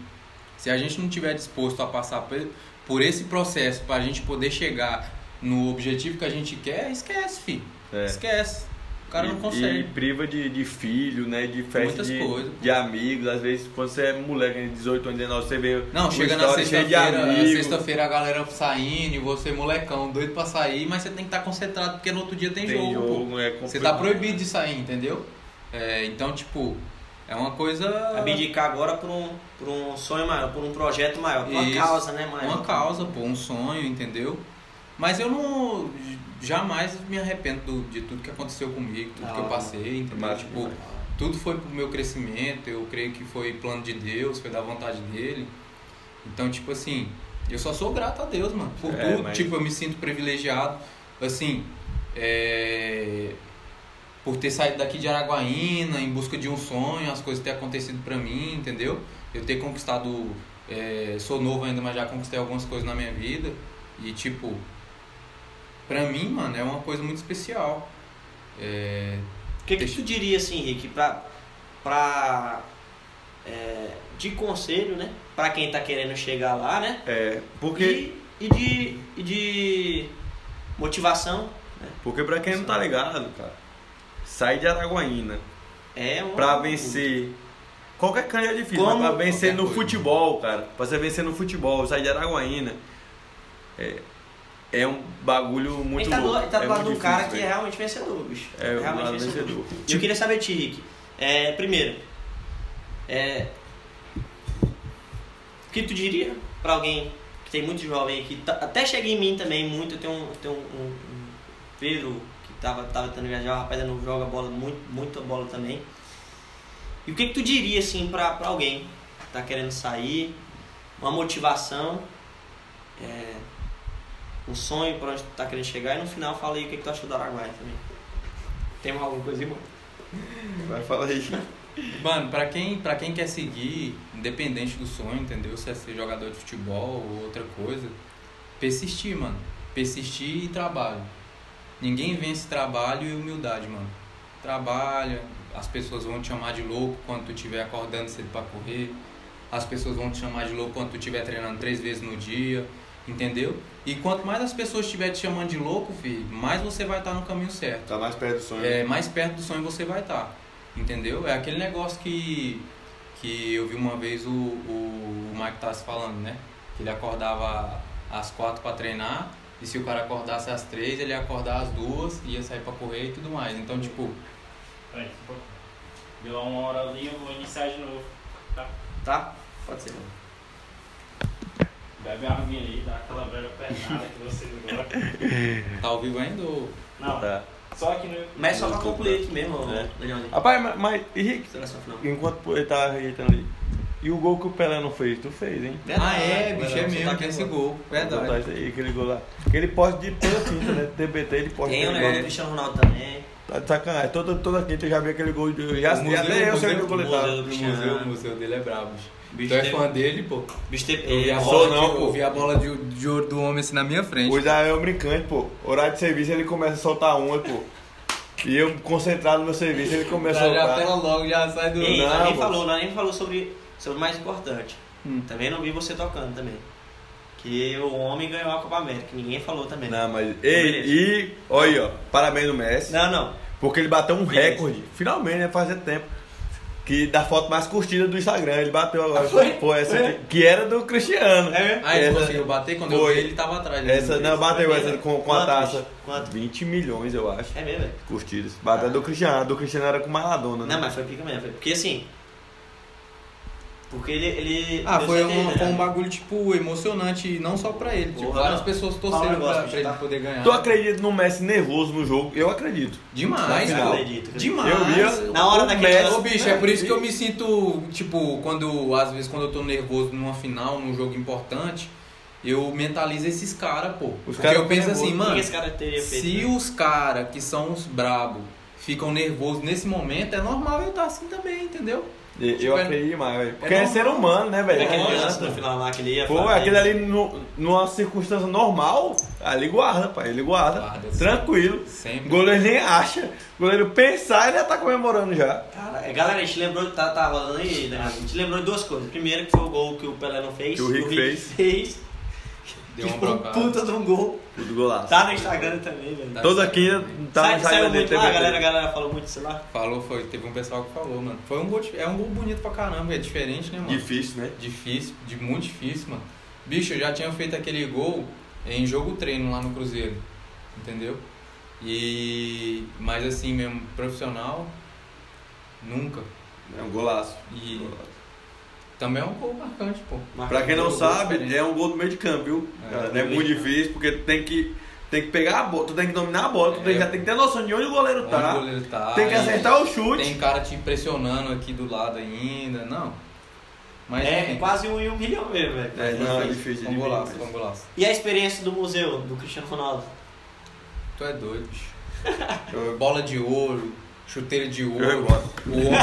se a gente não tiver disposto a passar por, esse processo pra gente poder chegar no objetivo que a gente quer, esquece, filho. É. Esquece. O cara não E- consegue. E priva de, de filho, né? De festa de, coisas, de amigos. Às vezes, quando você é moleque, de 18 anos, 19, você vê. Não, chega na sexta-feira, sexta-feira a galera saindo e você molecão, doido pra sair, mas você tem que estar concentrado porque no outro dia tem, Tem jogo, jogo, é Você tá proibido de sair, entendeu? É, então, tipo, é uma coisa. Abdicar agora por um, por um sonho maior, por um projeto maior, por uma Isso. causa, né, maior. Uma causa, pô, um sonho, entendeu? Mas eu não. Jamais me arrependo do- de tudo que aconteceu comigo, tudo Da que eu hora. passei, entendeu? Massa tipo, tudo foi pro meu crescimento, eu creio que foi plano de Deus, foi da vontade dele. Então, tipo assim, eu só sou grato a Deus, mano, por É, tudo. mas- Tipo, eu me sinto privilegiado, assim, é, por ter saído daqui de Araguaína em busca de um sonho, as coisas ter acontecido pra mim, entendeu? Eu ter conquistado, é, sou novo ainda, mas já conquistei algumas coisas na minha vida. E, tipo, pra mim, mano, é uma coisa muito especial. É, O que, que tu diria assim, Rick, pra. pra é, de conselho, né? Pra quem tá querendo chegar lá, né? É, porque, E, e de. e de motivação. Né? porque pra quem não tá ligado, cara, sair de Araguaína É um. pra vencer. Qualquer canto é difícil, Como- mas pra vencer qualquer no coisa. futebol, cara, pra você vencer no futebol, sair de Araguaína, é, é um bagulho muito Ele tá do, ele tá do é lado de um cara que é realmente vencedor, bicho. É, realmente um vencedor. vencedor. E eu queria saber ti, Rick. É, primeiro, é, o que tu diria pra alguém que tem muito jovem que tá- até chega em mim também muito, eu tenho um, eu tenho um, um- um Pedro tava, tava tentando viajar, o rapaz ainda não joga bola, muito, muita bola também. E o que, que tu diria assim pra, pra alguém que tá querendo sair, uma motivação, é, um sonho pra onde tu tá querendo chegar e no final fala aí o que, que tu achou do Araguaia também. Tem alguma coisa, irmão? Vai falar aí. Mano, pra quem, pra quem quer seguir, independente do sonho, entendeu? Se é ser jogador de futebol ou outra coisa, persistir, mano. Persistir e trabalho. Ninguém vence trabalho e humildade, mano. Trabalha, as pessoas vão te chamar de louco quando tu estiver acordando cedo pra correr. As pessoas vão te chamar de louco quando tu estiver treinando três vezes no dia, entendeu? E quanto mais as pessoas estiverem te chamando de louco, filho, mais você vai estar no caminho certo Tá mais perto do sonho. é, mais perto do sonho você vai estar. Entendeu? É aquele negócio que, que eu vi uma vez o, o, o Mike Tassi falando, né? Que ele acordava às quatro para treinar e se o cara acordasse às três, ele ia acordar às duas, ia sair para correr e tudo mais. Então, tipo, Peraí, só um pouquinho. Deu uma horazinha, eu vou iniciar de novo. Tá? Tá? Pode ser. Bebe uma aguinha aí, dá aquela breve pernada que vocês agora. tá ao vivo ainda ou... Não, Tá. só aqui no. Mas só pra concluir aqui mesmo, É. Leandro. Rapaz, mas, mas Henrique, enquanto ele tá ajeitando ali, E o gol que o Pelé não fez, tu fez, hein? Ah, é, bicho, é você mesmo, tá tem esse gol. Verdade. aí, aquele gol lá. Aquele poste de toda quinta, né? TBT, ele poste Tem o negócio do. Cristiano Ronaldo também. Tá de sacanagem. Toda, toda quinta eu já vi aquele gol de. Já, museu- até eu sei que o gol o museu- O museu, dele é brabo, bicho. Tu é fã dele, pô? Bicho teve. Eu vi a bola, não, de, pô. eu vi a bola de, de ouro do homem assim na minha frente. O Israel é um brincante, pô. Horário de serviço ele começa a soltar uma, pô. E eu concentrado no meu serviço, ele começa a Já, já soltar. pela logo, já sai do... Ei, Não, nem falou, nós nem falou sobre, sobre o mais importante. Hum. Também não vi você tocando também. Que o homem ganhou a Copa América, ninguém falou também. Não, mas. Ei, Beleza. e. Olha aí, ó. Parabéns no Messi. não. não. Porque ele bateu um Beleza. recorde. Finalmente, né? Fazia tempo. Que da foto mais curtida do Instagram. Ele bateu agora. Foi? Pô, essa Foi? aqui, que era do Cristiano. É mesmo? Ah, ele Essa- conseguiu bater quando eu Foi. vi ele tava atrás. né? Essa, não, bateu essa com, com a taça. Quanto? 20 milhões, eu acho. É mesmo, velho? Curtidas. Bateu a do Cristiano. A do Cristiano era com Maradona, né? Não, mas foi pica mesmo. foi- Porque assim. Porque ele. ele Ah, foi certeza, um, foi um né? bagulho, tipo, emocionante, não só pra ele. Tipo, Porra, várias pessoas torceram pra, pra ele tá? poder ganhar. Tu acredita no Messi nervoso no jogo? Eu acredito. Demais, Eu pô. acredito, acredito. Demais. Eu via. Na hora daquele Messi- Ô bicho, é por isso que eu me sinto, tipo, quando, às vezes quando eu tô nervoso numa final, num jogo importante, eu mentalizo esses caras, pô. Os Porque caras eu penso assim, mano, esse cara teria feito? se né? os caras que são os brabo ficam nervosos nesse momento, é normal eu estar assim também, entendeu? Eu Tipo, é- acredito demais, velho. Porque é é, ser humano, né, velho? Aquele Lógico. lance no final lá que ele ia Pô, fazer. aquele ali no, numa circunstância normal, ali guarda, pai. Ele guarda. Guarda, tranquilo. Sempre. O goleiro nem acha. O goleiro pensar, ele já tá comemorando já. Cara, é, galera, a gente lembrou, tá, tá rolando aí, né? A gente lembrou de duas coisas. Primeiro que foi o gol que o Pelé não fez. Que o Rick fez. fez. Deu uma um brocada. puta de um gol. Tudo golaço. Tá no Instagram também, velho. Tá. Toda aqui tá Sai, no saiu Instagram muito lá, a TBT. galera, a galera falou muito, sei lá. Falou, foi. Teve um pessoal que falou, mano. Foi um gol, dif- é um gol bonito pra caramba, é diferente, né, mano? Difícil, né? Difícil, de muito difícil, mano. Bicho, eu já tinha feito aquele gol em jogo treino lá no Cruzeiro, entendeu? E mas assim mesmo, profissional, nunca. É um golaço. E Golaço. Também é um gol marcante, pô. Pra quem não Marcou sabe, diferente. é um gol do meio de campo, viu? É, É, é muito difícil, porque tem que, tem que pegar a bola, tu tem que dominar a bola, tu É. tem- já tem que ter noção de onde o goleiro Onde tá. o goleiro tá, Tem que acertar o chute. Tem cara te pressionando aqui do lado ainda, não. Mas É, enfim, quase um, um milhão mesmo, velho. É, não, é difícil um golaço, um golaço. E a experiência do museu, do Cristiano Ronaldo? Tu é doido, bicho. Eu- Bola de ouro, chuteira de ouro. O homem,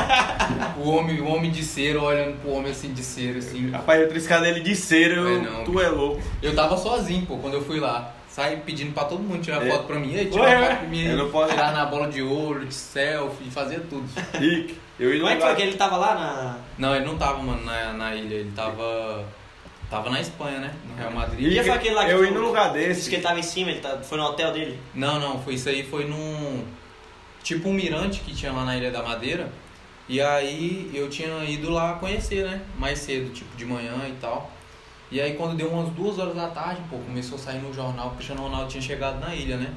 o homem, o homem de cera olhando pro homem assim de cera, assim. Rapaz, eu triscar dele de cera, eu, É, não, tu é louco. Eu tava sozinho, pô, quando eu fui lá. Saí pedindo pra todo mundo tirar É. foto pra mim. Ei, tira Ué, uma ué. foto pra mim. Eu não posso- Tirar na bola de ouro, de selfie, fazia tudo. Rick, eu Como é que foi que ele tava lá na. Não, ele não tava, mano, na, na ilha. Ele tava. Tava na Espanha, né? No Real Madrid. E foi aquele lá que eu ia no lugar Disse desse. que ele tava em cima, ele tá, foi no hotel dele. Não, não, foi isso aí, foi num. Tipo um mirante que tinha lá na Ilha da Madeira. E aí eu tinha ido lá conhecer, né? Mais cedo, tipo de manhã e tal. E aí quando deu umas duas horas da tarde, pô, começou a sair no jornal, o Cristiano Ronaldo tinha chegado na ilha, né?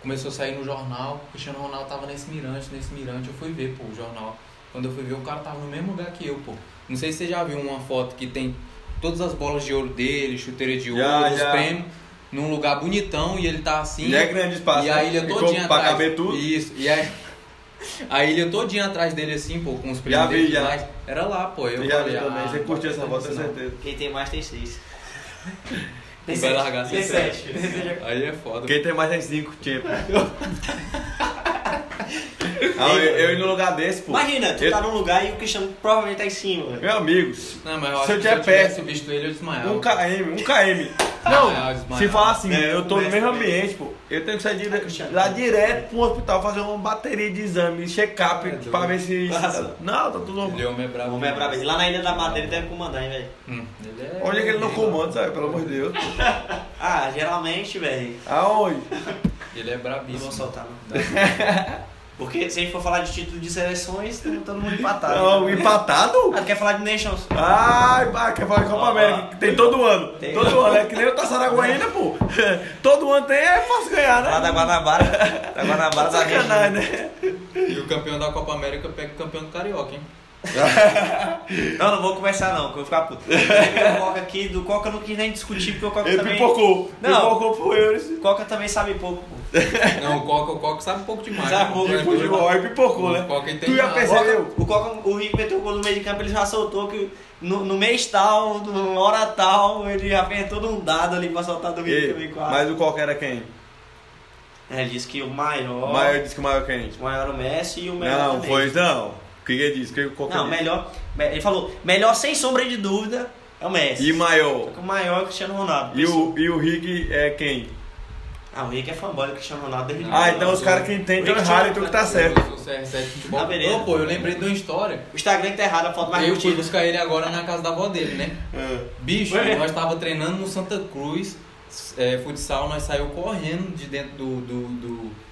Começou a sair no jornal, o Cristiano Ronaldo tava nesse mirante, nesse mirante, eu fui ver, pô, o jornal. Quando eu fui ver, o cara tava no mesmo lugar que eu, pô. Não sei se você já viu uma foto que tem todas as bolas de ouro dele, chuteira de ouro, Já, os prêmios, num lugar bonitão e ele tá assim. Já é grande espaço. E a né? ilha Ficou todinha Pra atrás. caber tudo. Isso. E aí, a ilha todinha atrás dele assim, pô, com os Já prêmios vi, e já. Era lá, pô. Eu Eu já falei, vi também. ah, Você curtiu essa isso não. certeza. Quem tem mais tem seis. Tem Vai sete. largar sete. Aí é foda. Quem tem mais tem cinco, tipo. Ah, eu, eu ir no lugar desse, pô. Imagina, tu Eu- tá num lugar e o Cristiano provavelmente tá em cima. velho. Meu amigo, Não, mas eu Se eu tiver tivesse perto, visto ele, eu desmaiava. um KM, um KM. Não, Ah, se falar assim, É, eu tô no mesmo ambiente, pô. Eu tenho que sair dire- Cristiano. lá direto pro hospital fazer uma bateria de exame, check-up, É pra ver se. Nossa. Não, tá tudo normal. Ele é homem é brabo. O homem é brabo. Lá na Ilha da Madeira ele deve comandar, hein, velho. Hum, é... Onde é que ele não comanda, sabe? Pelo amor de Deus. Ah, geralmente, velho. Aonde? Ele é Não brabíssimo. vou soltar, não. Porque se a gente for falar de título de seleções, tá todo mundo empatado. Não, empatado? Ah, tu quer falar de Nations? Ai, pá, quer falar de Copa Ó, América, que tem todo ano. Tem. Todo ano, é que nem o Taçaraguaína, pô. Todo ano tem, é fácil ganhar, Lá né? da Guanabara. Da Guanabara da Sacanagem, né? E o campeão da Copa América pega o campeão do Carioca, hein? não, não vou começar não, que eu vou ficar puto. O Coca aqui, do Coca eu não quis nem discutir, porque o Coca Ele também... pipocou. Não. Pipocou pro Euros. O Coca também sabe pouco, pô. Não, o Coca, o Coca sabe um pouco demais. Sabe pô. pouco, É, Depois de uma hora pipocou, O né? Coca entende Tu já. O percebeu? O, Coca, o Rick meteu o gol no meio de campo, ele já soltou que no, no mês tal, numa hora tal, ele já fez todo um dado ali pra soltar do Rick Ei, também quase. Mas o Coca era quem? Ele disse que o maior, O maior disse que o maior quem? o maior o Messi e o melhor Não, também. foi não. O que que ele disse? O que que o Coca Não, melhor. me- Ele falou, melhor sem sombra de dúvida é o Messi. E maior? Só que o maior é o Cristiano Ronaldo. E o, e o Rick é quem? Ah, o Rick é fanboy do Cristiano Ronaldo desde Ah, então os caras que entendem Rick estão errados e tinha- tu que tá certo. Eu sou CR7 futebol. Ah, beleza. Pô, eu lembrei de uma história. O Instagram que tá errado, a foto mais eu fui curtida. buscar ele agora na casa da avó dele, né? Ah. Bicho, Ué? nós tava treinando no Santa Cruz, é, futsal, nós saiu correndo de dentro do, do, do,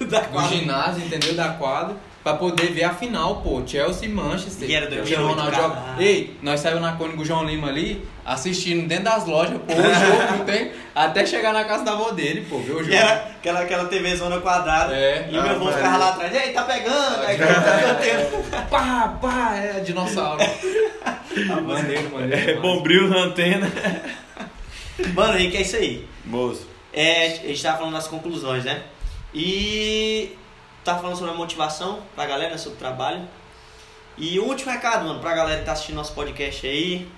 Da do quadra. ginásio, entendeu? Da quadra, pra poder ver a final, pô. Chelsea e Manchester. E era 2008, Ronaldo joga- Ei, nós saímos na Cônigo João Lima ali, assistindo dentro das lojas, pô, o jogo, não tem? Até chegar na casa da avó dele, pô, ver o jogo. E era aquela, aquela TV zona quadrada. É. E Ah, meu avô ficava lá atrás. Ei, tá pegando! Aí tá cantando. Pá, pá, é dinossauro. maneiro, maneiro. É bombril na antena. Mano, Rick, é isso aí. Moço. É, a gente tava falando das conclusões, né? E tava falando sobre a motivação pra galera, sobre o trabalho. E o último recado, mano, pra galera que tá assistindo nosso podcast aí.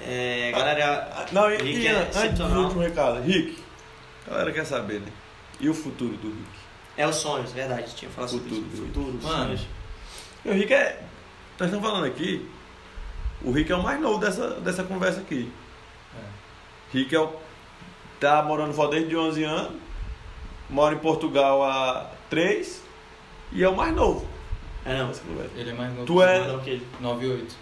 É, galera. Não, e, Rick e é antes do último recado. Rick, a galera quer saber, né? E o futuro do Rick? É os sonhos, verdade. Tinha falado sobre Futuro, isso. Futuro, os Mano. sonhos. O Rick é. Nós estamos falando aqui. O Rick é o mais novo dessa, dessa conversa aqui. Rick é o. Tá morando fora desde 11 anos. Mora em Portugal há 3. E é o mais novo É, não. dessa conversa. Ele é mais novo. Tu é- Não, que ele- 98.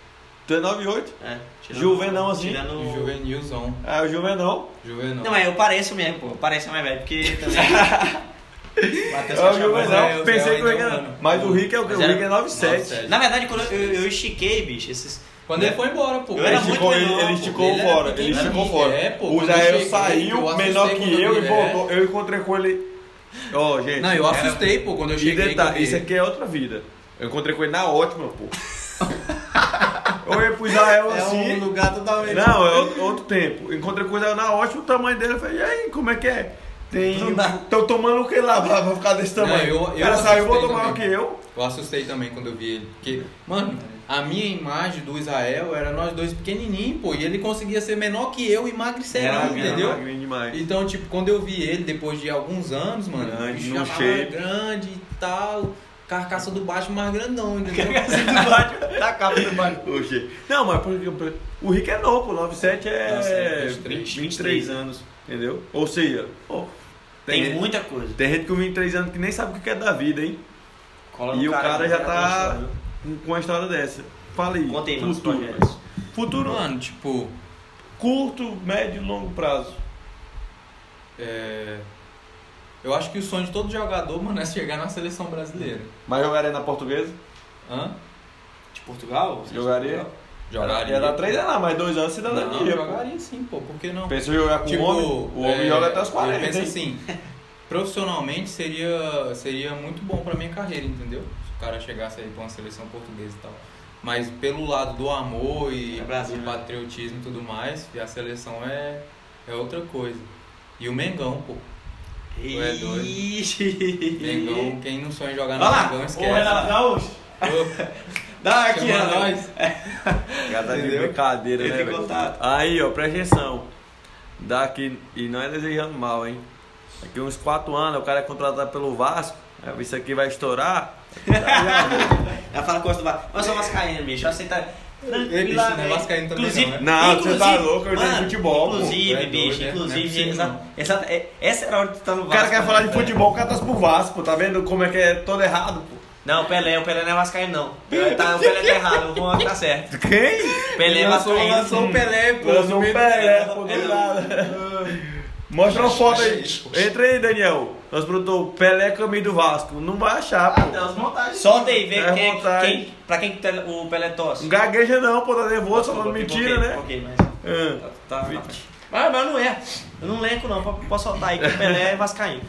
Tu é 98? É, tirando- Juvenão assim? tirando- Juvenilzão. Ah, o Juvenal. Juvenal. Não, mas eu pareço mesmo, pô. Pareço mais velho, porque também. Matheus É o é, Pensei Zé que o Rick é era. Mas o Rick é o que? O Rick é 97. 97. Na verdade, quando eu, eu, estiquei, bicho, esses. Quando ele foi embora, pô. Eu era ele muito esticou, ele, menor, ele esticou Ele era fora, ele pequenininho, esticou fora. é, pô, o Jael eu saiu menor que eu e é. voltou. Eu encontrei com ele. Ó, gente. Não, eu era- assustei, pô, quando eu E cheguei. detalhe, que eu isso aqui é outra vida. Eu encontrei com ele na ótima, pô. eu ia pro Israel É assim. um lugar totalmente. Não, é outro, outro tempo. Eu encontrei com na ótima, o tamanho dele. Eu falei, e aí, como é que é? Tem. Não. Tô tomando o que lá pra, pra ficar desse tamanho? eu- eu o cara saiu e assustei voltou maior que também. eu. Eu assustei também quando eu vi ele. Porque, mano, a minha imagem do Israel era nós dois pequenininhos, pô. E ele conseguia ser menor que eu e era entendeu? Então, tipo, quando eu vi ele depois de alguns anos, mano, Grande, já tava grande e tal, carcaça do baixo mais grandão, entendeu? Assim do baixo, da capa do baixo. Oxê. Não, mas porque o Rick é novo, pô. 97 é Nossa, é 23, 23 anos, entendeu? Ou seja, pô, Tem, tem, muita coisa. tem gente com 23 anos que nem sabe o que é da vida, hein? Cola E o cara já tem tá uma história. Com uma história dessa. Mano, os futuro. projetos. Futuro Mano, tipo, curto, médio e longo prazo. é... eu acho que o sonho de todo jogador, mano, é chegar na seleção brasileira. Mas jogaria na portuguesa? Hã? De Portugal? Você Jogaria? Portugal? Jogaria. Ia dar 3 anos lá, mais 2 anos Não, cidadania. pô. jogaria sim, pô, por que não? Pensa em jogar com Tipo, o homem? O homem é, joga até os Eu 40. penso hein? assim, profissionalmente seria, seria muito bom pra minha carreira, entendeu? Cara chegasse aí pra uma seleção portuguesa e tal. Mas pelo lado do amor e É Brasil, do né? patriotismo e tudo mais, a seleção é, é outra coisa. E o Mengão, pô. Tu é doido. Mengão, quem não sonha em jogar no Mengão, esquece. Renato Gaúcho. Dá aqui, Chama Renato. nós. Já tá de brincadeira, né, velho? contato. Aí, ó, presta atenção. Daqui, e não é desejando mal, hein? Daqui uns 4 anos o cara é contratado pelo Vasco. Isso aqui vai estourar. Ela fala que gosta do Vasco. Mas eu sou vascaíno, bicho. Bicho, não é vascaíno também inclusive, não, né? Não, você tá louco, eu mano, futebol, pô. Inclusive, Tu é doido, bicho, né? Não é inclusive, não. exa- é- essa era a hora de tu tá no O Vasco. cara quer falar de né? futebol, o cara tá pro Vasco, pô. Tá vendo como é que é todo errado, pô? Não, o Pelé, o Pelé não é vascaíno, não. O Pelé tá, o Pelé tá errado, o Juan tá certo. Quem? Pelé é vascaíno. lançou o Pelé, pô. Lançou um do- Pelé, É, pô, do nada. Mostra uma foto aí. Entra aí, Daniel. Nós produtor Pelé caminho do Vasco. Não vai achar, pô. Tem umas montagens. Solta aí, vê É quem, montagem. quem, pra quem que o Pelé tosse. Não gagueja não, pô. Tá nervoso, falando Ok, mentira, né? Ok, mas... Ah. Tá, tá, tá. Mas, mas não é. Eu não lembro não, posso soltar aí que o Pelé é vascaíno.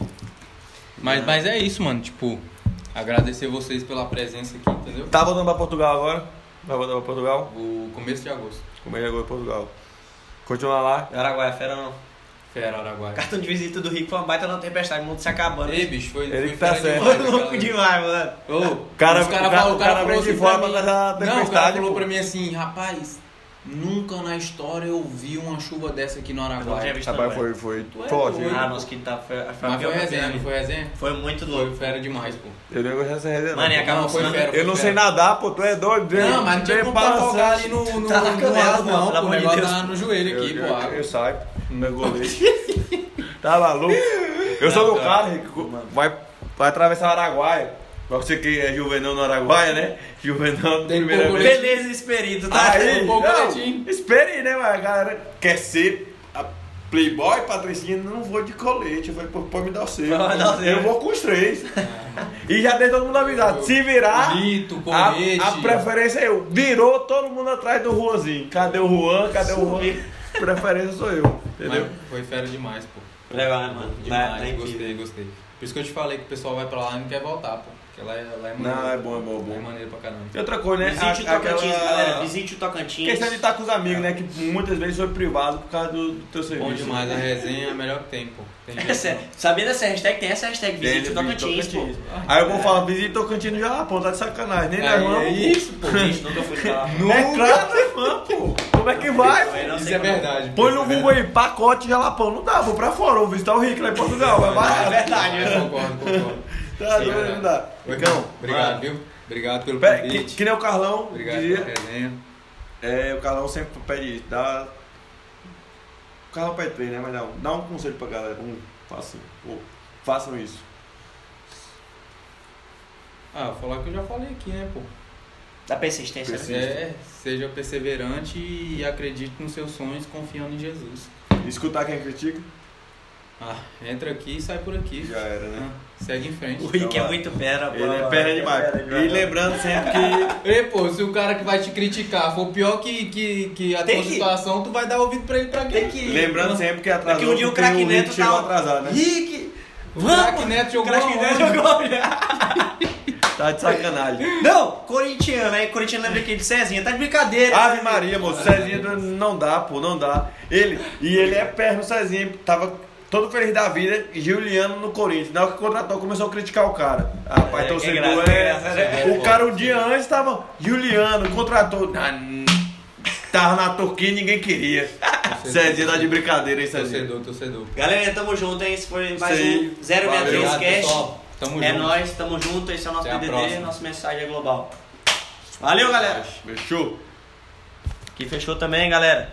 Mas, mas é isso, mano. Tipo, agradecer vocês pela presença aqui, entendeu? Tá voltando pra Portugal agora? Vai voltar pra Portugal? O começo de agosto. Como é que agora Portugal? Continua lá. Araguaia, fera não. Fera, Araguaia. Cartão de visita do Rico foi uma baita na tempestade, o mundo se acabando. Ei, bicho, foi, Ele foi que tá certo. Foi louco demais, mano. Ô, cara- os cara o cara- falou, o cara falou vem de assim pra mim- dar Não, o cara tempestade, falou pô. pra mim assim, rapaz, nunca na história eu vi uma chuva dessa aqui no Araguaia. visto Rapaz, foi, foi Tu é forte. Ah, nossa, que tá... Foi, foi Mas foi resenha, não foi resenha? Foi muito Foi louco. fera demais, pô. Eu nem gosto dessa resenha. Mano, não. acabou foi fera. Eu não sei nadar, pô, tu é doido. Não, mas não tinha como pra afogar ali no, no, Tá na no canela, não, pô. O negócio tá no joelho Eu, aqui, eu, pô. eu, saio, meu goleiro. tá maluco? Eu sou do cara Rico, vai, vai atravessar o Araguaia. Pra você que é juvenil no Araguaia, né? Tem primeira pouco vez. Beleza, Esperito, tá? Aí, um pouco não, espere, né, mas a galera quer ser a Playboy, Patricinha, não vou de colete. Eu falei, pô, pode me dar o seu. Eu vou com os três. e já deixa todo mundo avisado. Se virar, Lito, a, colete. a preferência é eu. Virou todo mundo atrás do Juanzinho. Cadê o Juan? Cadê o Juan? Preferência sou eu. Entendeu? Mas foi fera demais, pô. Legal, né, mano? Demais, Tá- tá incrível. gostei, gostei. Por isso que eu te falei que o pessoal vai pra lá e não quer voltar, pô. Porque lá é, lá é maneiro. Não, é bom, é bom, é bom. É maneiro pra caramba. E outra coisa, né? Visite o A- Tocantins, aquela- galera. Visite o Tocantins. Questão de estar com os amigos, né? Que muitas vezes foi privado por causa do, do teu serviço. Bom demais, a resenha é a melhor que tem, pô. Tem Essa- não. Sabia dessa hashtag? Tem essa hashtag. Visite o Tem, Tocantins, pô. Tocantins. Aí eu vou falar, visita o Tocantins no Jalapão, tá de sacanagem. Nem Aí, vamos. é isso, pô. Gente, nunca fui pra lá. É claro, né, pô? Como é que vai? Eu não Isso sei é verdade. pô, Põe no é Google aí, pacote Jalapão. Não dá, vou pra fora, vou visitar o Rico lá em Portugal. É É verdade, verdade. né? Concordo, concordo. Tá doido, não dá. Ricão, Obrigado, Mano. viu? Obrigado pelo pera, que, convite. que nem o Carlão Obrigado dizia. pela resenha. É, o Carlão sempre pede isso, dá. O Carlão pede três, né? Mas dá um, dá um conselho pra galera. Um, façam, pô, façam isso. Ah, vou falar que eu já falei aqui, né, pô? Da persistência. né? Persistência. É, seja perseverante e acredite nos seus sonhos confiando em Jesus. Escutar quem critica, Ah, entra aqui e sai por aqui. já era, né? Ah, segue em frente. O Rick é muito pera, pô. Ele é pera demais. E lembrando sempre que. Ei, pô, se o cara que vai te criticar for pior que, que, que a Tem tua que- situação, tu vai dar ouvido pra ele pra quê? Tem que- Lembrando sempre que atrasou. Daqui um dia o porque craque Neto chegou tá. atrasado, né? Rick! O craque Vamos! Neto jogou Craque Neto jogou. Tá de sacanagem. Não, corintiano, né? Corintiano lembra aqui de Cezinha. Tá de brincadeira. Ave. Maria, moço. Cezinha não dá, pô, não dá. Ele, e ele é perno, Cezinha. Tava todo feliz da vida. Juliano no Corinthians. Na hora que contratou, começou a criticar o cara. Ah, Rapaz, É, torcedor que graça, que é. né? O cara um dia antes tava. Juliano, contratou. Tava na Turquia e ninguém queria. Cezinha tá de brincadeira, hein, Cezinha? Torcedor, torcedor. Galera, tamo junto, hein? Esse foi mais aí. um 063 Obrigado, Cast. pessoal. Tamo É junto. nóis, tamo junto. Esse é o nosso próxima. nossa mensagem é global. Valeu, galera. Fechou? Que fechou também, galera.